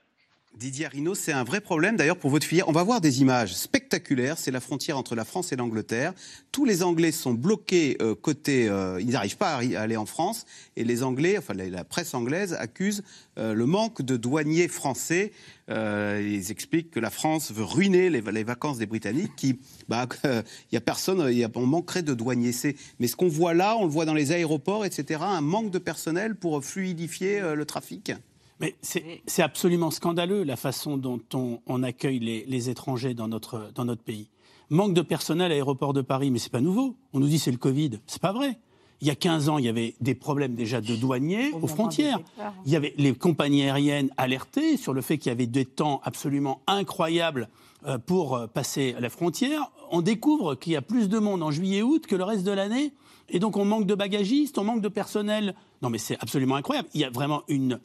Didier Arino, c'est un vrai problème d'ailleurs pour votre filière. On va voir des images spectaculaires. C'est la frontière entre la France et l'Angleterre. Tous les Anglais sont bloqués euh, côté. Euh, ils n'arrivent pas à aller en France. Et les Anglais, enfin la, presse anglaise, accuse euh, le manque de douaniers français. ils expliquent que la France veut ruiner les, vacances des Britanniques. Bah, il y a personne. Y a, on manquerait de douaniers. Mais ce qu'on voit là, on le voit dans les aéroports, etc. Un manque de personnel pour fluidifier le trafic. Mais c'est absolument scandaleux la façon dont on, accueille les, étrangers dans notre, dans notre pays. Manque de personnel à l'aéroport de Paris, mais c'est pas nouveau. On nous dit c'est le Covid. C'est pas vrai. Il y a 15 ans, il y avait des problèmes déjà de douaniers aux frontières. Il y avait les compagnies aériennes alertées sur le fait qu'il y avait des temps absolument incroyables euh, pour euh, passer la frontière. On découvre qu'il y a plus de monde en juillet-août que le reste de l'année. Et donc on manque de bagagistes, on manque de personnel. Non mais c'est absolument incroyable. Il y a vraiment une,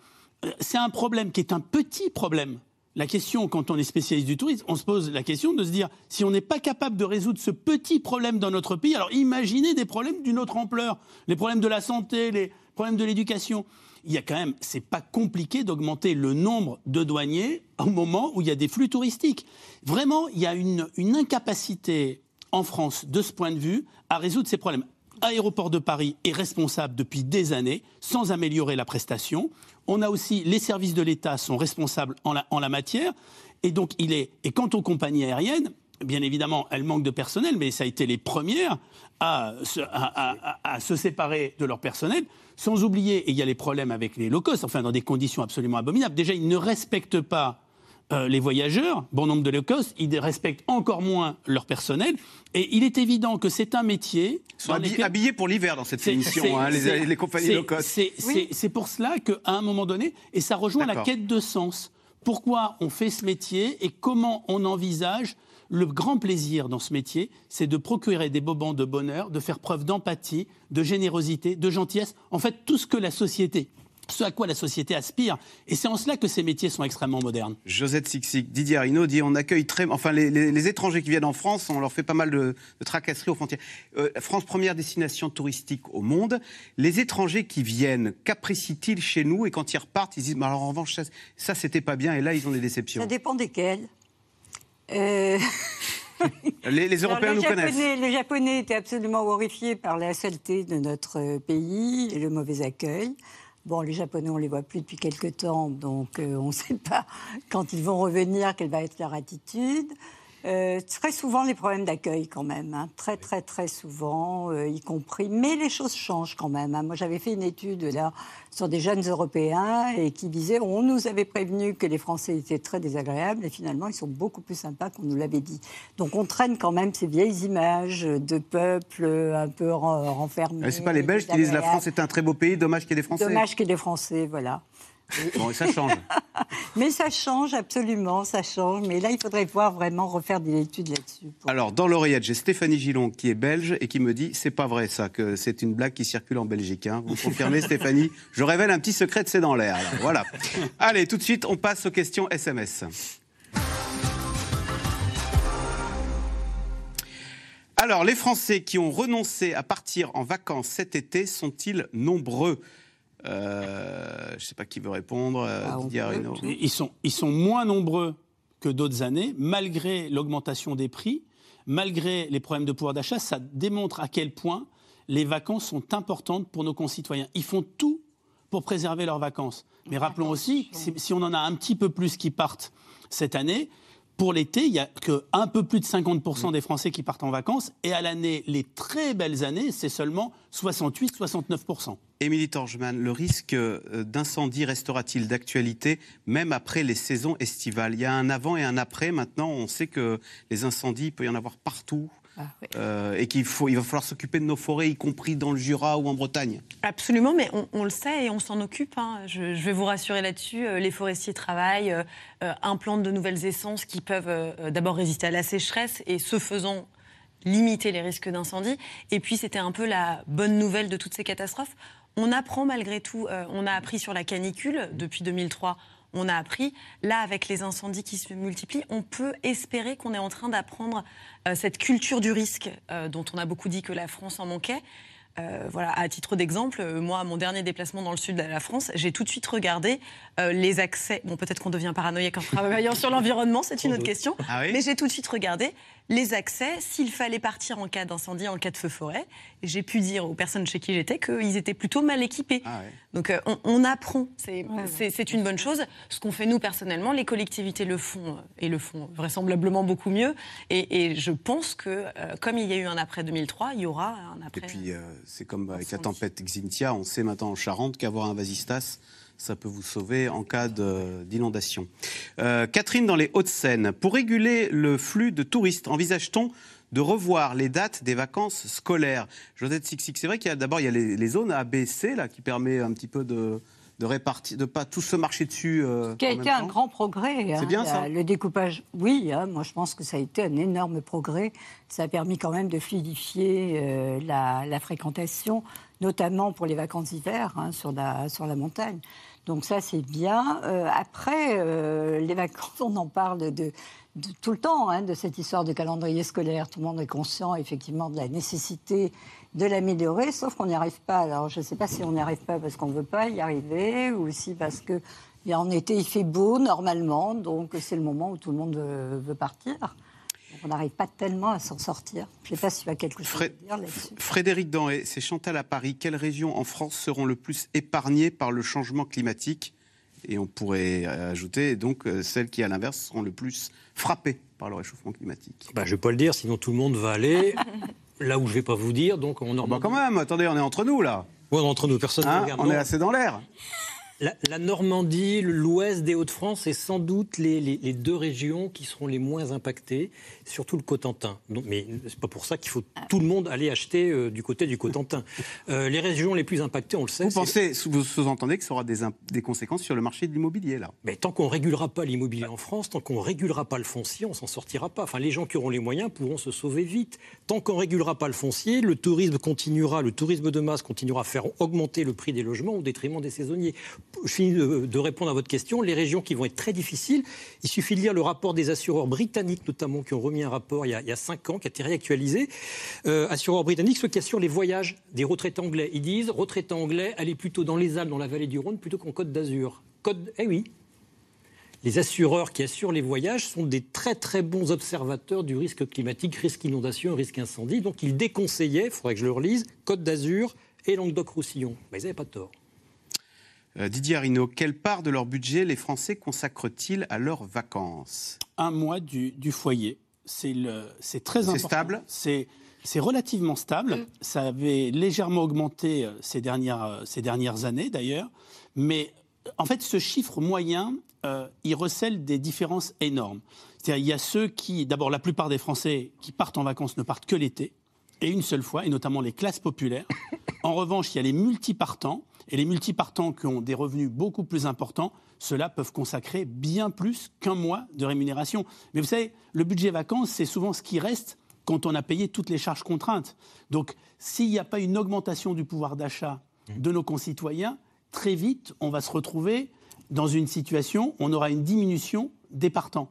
c'est un problème qui est un petit problème. La question, quand on est spécialiste du tourisme, on se pose la question de se dire si on n'est pas capable de résoudre ce petit problème dans notre pays, alors imaginez des problèmes d'une autre ampleur, les problèmes de la santé, les problèmes de l'éducation. Il y a quand même, c'est pas compliqué d'augmenter le nombre de douaniers au moment où il y a des flux touristiques. Vraiment, il y a une, une incapacité en France, de ce point de vue, à résoudre ces problèmes. Aéroport de Paris est responsable depuis des années sans améliorer la prestation. On a aussi les services de l'État sont responsables en la, matière. Et donc, il est. Et quant aux compagnies aériennes, bien évidemment, elles manquent de personnel, mais ça a été les premières à se, à, se séparer de leur personnel. Sans oublier, et il y a les problèmes avec les low cost, enfin, dans des conditions absolument abominables. Déjà, ils ne respectent pas euh, les voyageurs, bon nombre de low cost, ils respectent encore moins leur personnel. Et il est évident que c'est un métier. Ils sont habillés, pour l'hiver dans cette émission, hein, les, compagnies low cost. C'est pour cela qu'à un moment donné, et ça rejoint la quête de sens. Pourquoi on fait ce métier et comment on envisage le grand plaisir dans ce métier, c'est de procurer des moments de bonheur, de faire preuve d'empathie, de générosité, de gentillesse, en fait tout ce que la société ce à quoi la société aspire. Et c'est en cela que ces métiers sont extrêmement modernes. Josette Sixic, Didier Arino dit on accueille très. Enfin, les, étrangers qui viennent en France, on leur fait pas mal de, tracasseries aux frontières. Euh, France, première destination touristique au monde. Les étrangers qui viennent, qu'apprécient-ils chez nous? Et quand ils repartent, ils disent alors en revanche, ça, ça c'était pas bien, et là, ils ont des déceptions. Ça dépend desquels. Euh, les, Européens nous connaissent. Les Japonais étaient absolument horrifiés par la saleté de notre pays et le mauvais accueil. Bon, les Japonais, on les voit plus depuis quelques temps, donc euh, on ne sait pas quand ils vont revenir quelle va être leur attitude. Euh, très souvent les problèmes d'accueil quand même, hein. très très très souvent, euh, y compris. Mais les choses changent quand même. Hein. Moi j'avais fait une étude là sur des jeunes Européens et qui disaient on nous avait prévenu que les Français étaient très désagréables et finalement ils sont beaucoup plus sympas qu'on nous l'avait dit. Donc on traîne quand même ces vieilles images de peuples un peu renfermés. C'est pas les Belges qui disent la France est un très beau pays, dommage qu'il y ait des Français. Dommage qu'il y ait des Français, voilà. Bon, et ça change. mais ça change, absolument, ça change. Mais là, il faudrait voir vraiment refaire des études là-dessus. Alors, dans l'oreillette, j'ai Stéphanie Gillon, qui est belge, et qui me dit c'est pas vrai, ça, que c'est une blague qui circule en Belgique. Hein. Vous confirmez, Stéphanie? Je révèle un petit secret de C'est dans l'air. Voilà. Allez, tout de suite, on passe aux questions SMS. Alors, les Français qui ont renoncé à partir en vacances cet été sont-ils nombreux? Euh, je ne sais pas qui veut répondre. Euh, ah, Didier Ils sont, ils sont moins nombreux que d'autres années, malgré l'augmentation des prix, malgré les problèmes de pouvoir d'achat. Ça démontre à quel point les vacances sont importantes pour nos concitoyens. Ils font tout pour préserver leurs vacances. Mais rappelons aussi, si, si on en a un petit peu plus qui partent cette année, pour l'été, il n'y a qu'un peu plus de 50% des Français qui partent en vacances. Et à l'année, les très belles années, c'est seulement 68-69%. Émilie Torgeman, le risque euh, d'incendie restera-t-il d'actualité même après les saisons estivales? Il y a un avant et un après. Maintenant, on sait que les incendies, il peut y en avoir partout. Ah, euh, et qu'il faut, il va falloir s'occuper de nos forêts, y compris dans le Jura ou en Bretagne. Absolument, mais on, le sait et on s'en occupe. Hein. Je, vais vous rassurer là-dessus. Euh, les forestiers travaillent, euh, implantent de nouvelles essences qui peuvent d'abord résister à la sécheresse et ce faisant limiter les risques d'incendie. Et puis c'était un peu la bonne nouvelle de toutes ces catastrophes. On apprend malgré tout, on a appris sur la canicule depuis 2003 on a appris. Là, avec les incendies qui se multiplient, on peut espérer qu'on est en train d'apprendre euh, cette culture du risque euh, dont on a beaucoup dit que la France en manquait. Euh, voilà, à titre d'exemple, moi, mon dernier déplacement dans le sud de la France, j'ai tout de suite regardé les accès. Bon, peut-être qu'on devient paranoïaque en travaillant sur l'environnement, c'est une autre question. Ah mais j'ai tout de suite regardé les accès s'il fallait partir en cas d'incendie, en cas de feu forêt. J'ai pu dire aux personnes chez qui j'étais qu'ils étaient plutôt mal équipés. Ah Donc euh, on, apprend, c'est une bonne chose. Ce qu'on fait nous personnellement, les collectivités le font et le font vraisemblablement beaucoup mieux. Et, je pense que euh, comme il y a eu un après 2003, il y aura un après. Et puis euh, c'est comme avec la tempête Xintia, on sait maintenant en Charente qu'avoir un vasistas ça peut vous sauver en cas d'inondation. Euh, Catherine, dans les Hauts-de-Seine, pour réguler le flux de touristes, envisage-t-on de revoir les dates des vacances scolaires? Josette Sixix, c'est vrai qu'il y a d'abord il y a les, zones A, B, C là qui permet un petit peu de de répartir, de pas tous se marcher dessus. Euh, qui a été un grand progrès. Hein. C'est bien ça. Le découpage, oui, hein, moi je pense que ça a été un énorme progrès. Ça a permis quand même de fluidifier euh, la, fréquentation, notamment pour les vacances d'hiver hein, sur, la, sur la montagne. Donc ça, c'est bien. Euh, après, euh, les vacances, on en parle de, tout le temps, hein, de cette histoire de calendrier scolaire. Tout le monde est conscient, effectivement, de la nécessité de l'améliorer, sauf qu'on n'y arrive pas. Alors, je ne sais pas si on n'y arrive pas parce qu'on ne veut pas y arriver, ou aussi parce que en été, il fait beau, normalement, donc c'est le moment où tout le monde veut partir on n'arrive pas tellement à s'en sortir. Je ne sais pas s'il y a quelque chose à dire là-dessus. Frédéric Danré, c'est Chantal à Paris. Quelles régions en France seront le plus épargnées par le changement climatique? Et on pourrait ajouter donc euh, celles qui, à l'inverse, seront le plus frappées par le réchauffement climatique. Bah, je ne vais pas le dire, sinon tout le monde va aller là où je ne vais pas vous dire. Donc on bah quand même, attendez, on est entre nous là. Oui, entre nous, personne hein, On est assez dans l'air. La, Normandie, l'ouest des Hauts-de-France, c'est sans doute les, deux régions qui seront les moins impactées, surtout le Cotentin. Donc, mais c'est pas pour ça qu'il faut tout le monde aller acheter euh, du côté du Cotentin. Euh, les régions les plus impactées, on le sait. Vous pensez, vous sous-entendez que ça aura des, des, conséquences sur le marché de l'immobilier là? Mais tant qu'on régulera pas l'immobilier en France, tant qu'on régulera pas le foncier, on s'en sortira pas. Enfin, les gens qui auront les moyens pourront se sauver vite. Tant qu'on régulera pas le foncier, le tourisme continuera, le tourisme de masse continuera à faire augmenter le prix des logements au détriment des saisonniers je finis de, répondre à votre question. Les régions qui vont être très difficiles, il suffit de lire le rapport des assureurs britanniques, notamment, qui ont remis un rapport il y a, cinq ans, qui a été réactualisé. Euh, assureurs britanniques, ceux qui assurent les voyages des retraités anglais. Ils disent retraités anglais, allez plutôt dans les Alpes, dans la vallée du Rhône, plutôt qu'en Côte d'Azur. Côte... Eh oui, les assureurs qui assurent les voyages sont des très très bons observateurs du risque climatique, risque inondation, risque incendie. Donc ils déconseillaient, il faudrait que je le relise, Côte d'Azur et Languedoc-Roussillon. Mais ils n'avaient pas tort. Euh, Didier Arino, quelle part de leur budget les Français consacrent-ils à leurs vacances? Un mois du, foyer. C'est très important. C'est stable? C'est relativement stable. Mm. Ça avait légèrement augmenté euh, ces dernières, euh, ces dernières années d'ailleurs. Mais en fait, ce chiffre moyen, il recèle des différences énormes. C'est-à-dire, il y a ceux qui, d'abord, la plupart des Français qui partent en vacances ne partent que l'été, et une seule fois, et notamment les classes populaires. En revanche, il y a les multipartants et les multipartants qui ont des revenus beaucoup plus importants, ceux-là peuvent consacrer bien plus qu'un mois de rémunération. Mais vous savez, le budget vacances, c'est souvent ce qui reste quand on a payé toutes les charges contraintes. Donc, s'il n'y a pas une augmentation du pouvoir d'achat de nos concitoyens, très vite, on va se retrouver dans une situation où on aura une diminution des partants.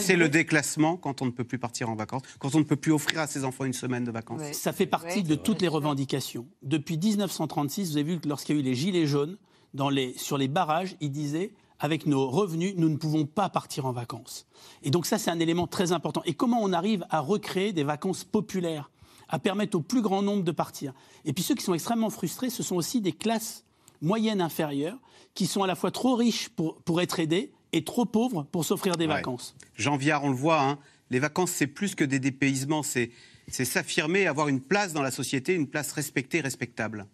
C'est le déclassement quand on ne peut plus partir en vacances, quand on ne peut plus offrir à ses enfants une semaine de vacances. Ça fait partie de toutes les revendications. Depuis 1936, vous avez vu que lorsqu'il y a eu les gilets jaunes, dans les, sur les barrages, ils disaient avec nos revenus, nous ne pouvons pas partir en vacances. Et donc ça, c'est un élément très important. Et comment on arrive à recréer des vacances populaires, à permettre au plus grand nombre de partir? Et puis ceux qui sont extrêmement frustrés, ce sont aussi des classes moyennes inférieures qui sont à la fois trop riches pour, pour être aidées est trop pauvre pour s'offrir des vacances. Jean Viard, on le voit, hein, les vacances, c'est plus que des dépaysements, c'est s'affirmer, avoir une place dans la société, une place respectée, respectable.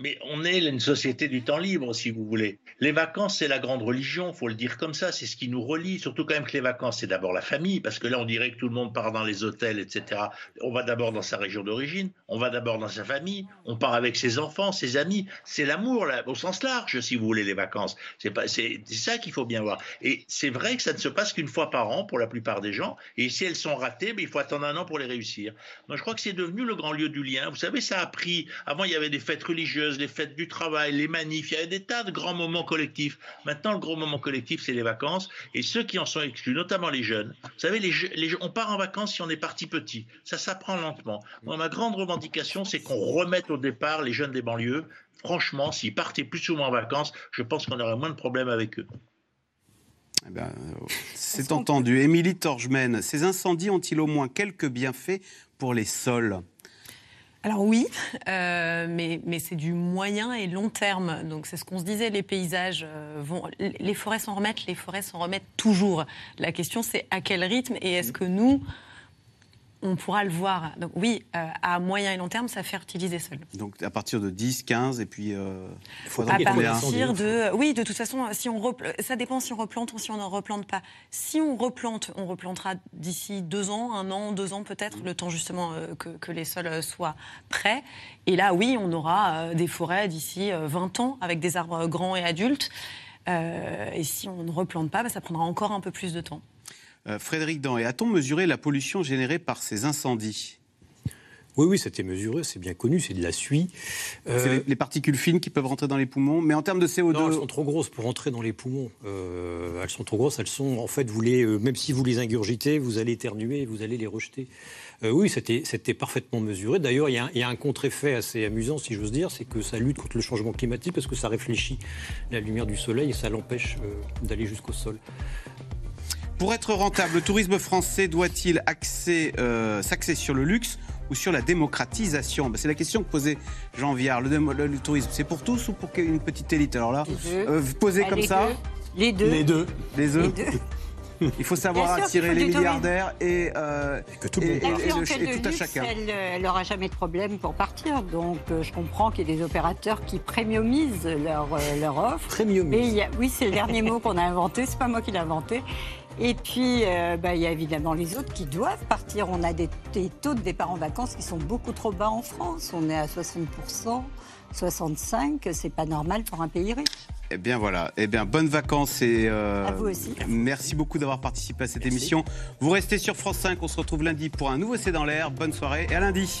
Mais on est une société du temps libre, si vous voulez. Les vacances, c'est la grande religion, faut le dire comme ça, c'est ce qui nous relie. Surtout quand même que les vacances, c'est d'abord la famille, parce que là, on dirait que tout le monde part dans les hôtels, etc. On va d'abord dans sa région d'origine, on va d'abord dans sa famille, on part avec ses enfants, ses amis. C'est l'amour, au sens large, si vous voulez, les vacances. C'est ça qu'il faut bien voir. Et c'est vrai que ça ne se passe qu'une fois par an pour la plupart des gens. Et si elles sont ratées, ben, il faut attendre un an pour les réussir. Moi, je crois que c'est devenu le grand lieu du lien. Vous savez, ça a pris. Avant, il y avait des fêtes religieuses les fêtes du travail, les manifs, il y avait des tas de grands moments collectifs. Maintenant, le gros moment collectif, c'est les vacances. Et ceux qui en sont exclus, notamment les jeunes, vous savez, les, les, on part en vacances si on est parti petit. Ça s'apprend lentement. Moi, ma grande revendication, c'est qu'on remette au départ les jeunes des banlieues. Franchement, s'ils partaient plus souvent en vacances, je pense qu'on aurait moins de problèmes avec eux. Eh ben, c'est entendu. Émilie Torgemène, ces incendies ont-ils au moins quelques bienfaits pour les sols? Alors oui, euh, mais, mais c'est du moyen et long terme. Donc c'est ce qu'on se disait, les paysages euh, vont... Les forêts s'en remettent, les forêts s'en remettent toujours. La question c'est à quel rythme et est-ce que nous, on pourra le voir. Donc oui, euh, à moyen et long terme, ça fait utiliser seul. Donc à partir de 10, 15 et puis... Euh, à partir de... Oui, de toute façon, si on ça dépend si on replante ou si on n'en replante pas. Si on replante, on replantera d'ici deux ans, un an, deux ans peut-être, le temps justement euh, que, les sols soient prêts. Et là, oui, on aura des forêts d'ici 20 ans avec des arbres grands et adultes. et si on ne replante pas, bah, ça prendra encore un peu plus de temps. Euh, Frédéric Dan, a-t-on mesuré la pollution générée par ces incendies? Oui, oui, c'était mesuré, c'est bien connu, c'est de la suie. Euh, c'est les, particules fines qui peuvent rentrer dans les poumons, mais en termes de CO2... Non, elles sont trop grosses pour rentrer dans les poumons. Euh, elles sont trop grosses, elles sont, en fait, vous les, même si vous les ingurgitez, vous allez éternuer, vous allez les rejeter. oui, c'était parfaitement mesuré. D'ailleurs, il y, a un contre-effet assez amusant, si j'ose dire, c'est que ça lutte contre le changement climatique parce que ça réfléchit la lumière du soleil et ça l'empêche d'aller jusqu'au sol. Pour être rentable, le tourisme français doit-il euh, s'axer sur le luxe ou sur la démocratisation? Ben, C'est la question que posait Jean Viard. Le, tourisme, c'est pour tous ou pour une petite élite? Alors là, euh, vous posez comme ça Les deux. Les deux. Les deux. Il faut savoir sûr attirer faut les milliardaires et, euh, que tout et- La et- et le- et tout à luxe, chacun. elle n'aura jamais de problème pour partir. Donc, euh, je comprends qu'il y ait des opérateurs qui premiumisent leur, euh, leur offre. Et a- oui, c'est le dernier mot qu'on a inventé. C'est pas moi qui l'ai inventé. Et puis, euh, bah, il y a évidemment les autres qui doivent partir. On a des, des taux de départ en vacances qui sont beaucoup trop bas en France. On est à 60%, 65%. C'est pas normal pour un pays riche. Eh bien voilà, eh bien bonnes vacances et euh, À vous aussi. merci beaucoup d'avoir participé à cette émission. Vous restez sur France 5, on se retrouve lundi pour un nouveau C'est dans l'air. Bonne soirée et à lundi.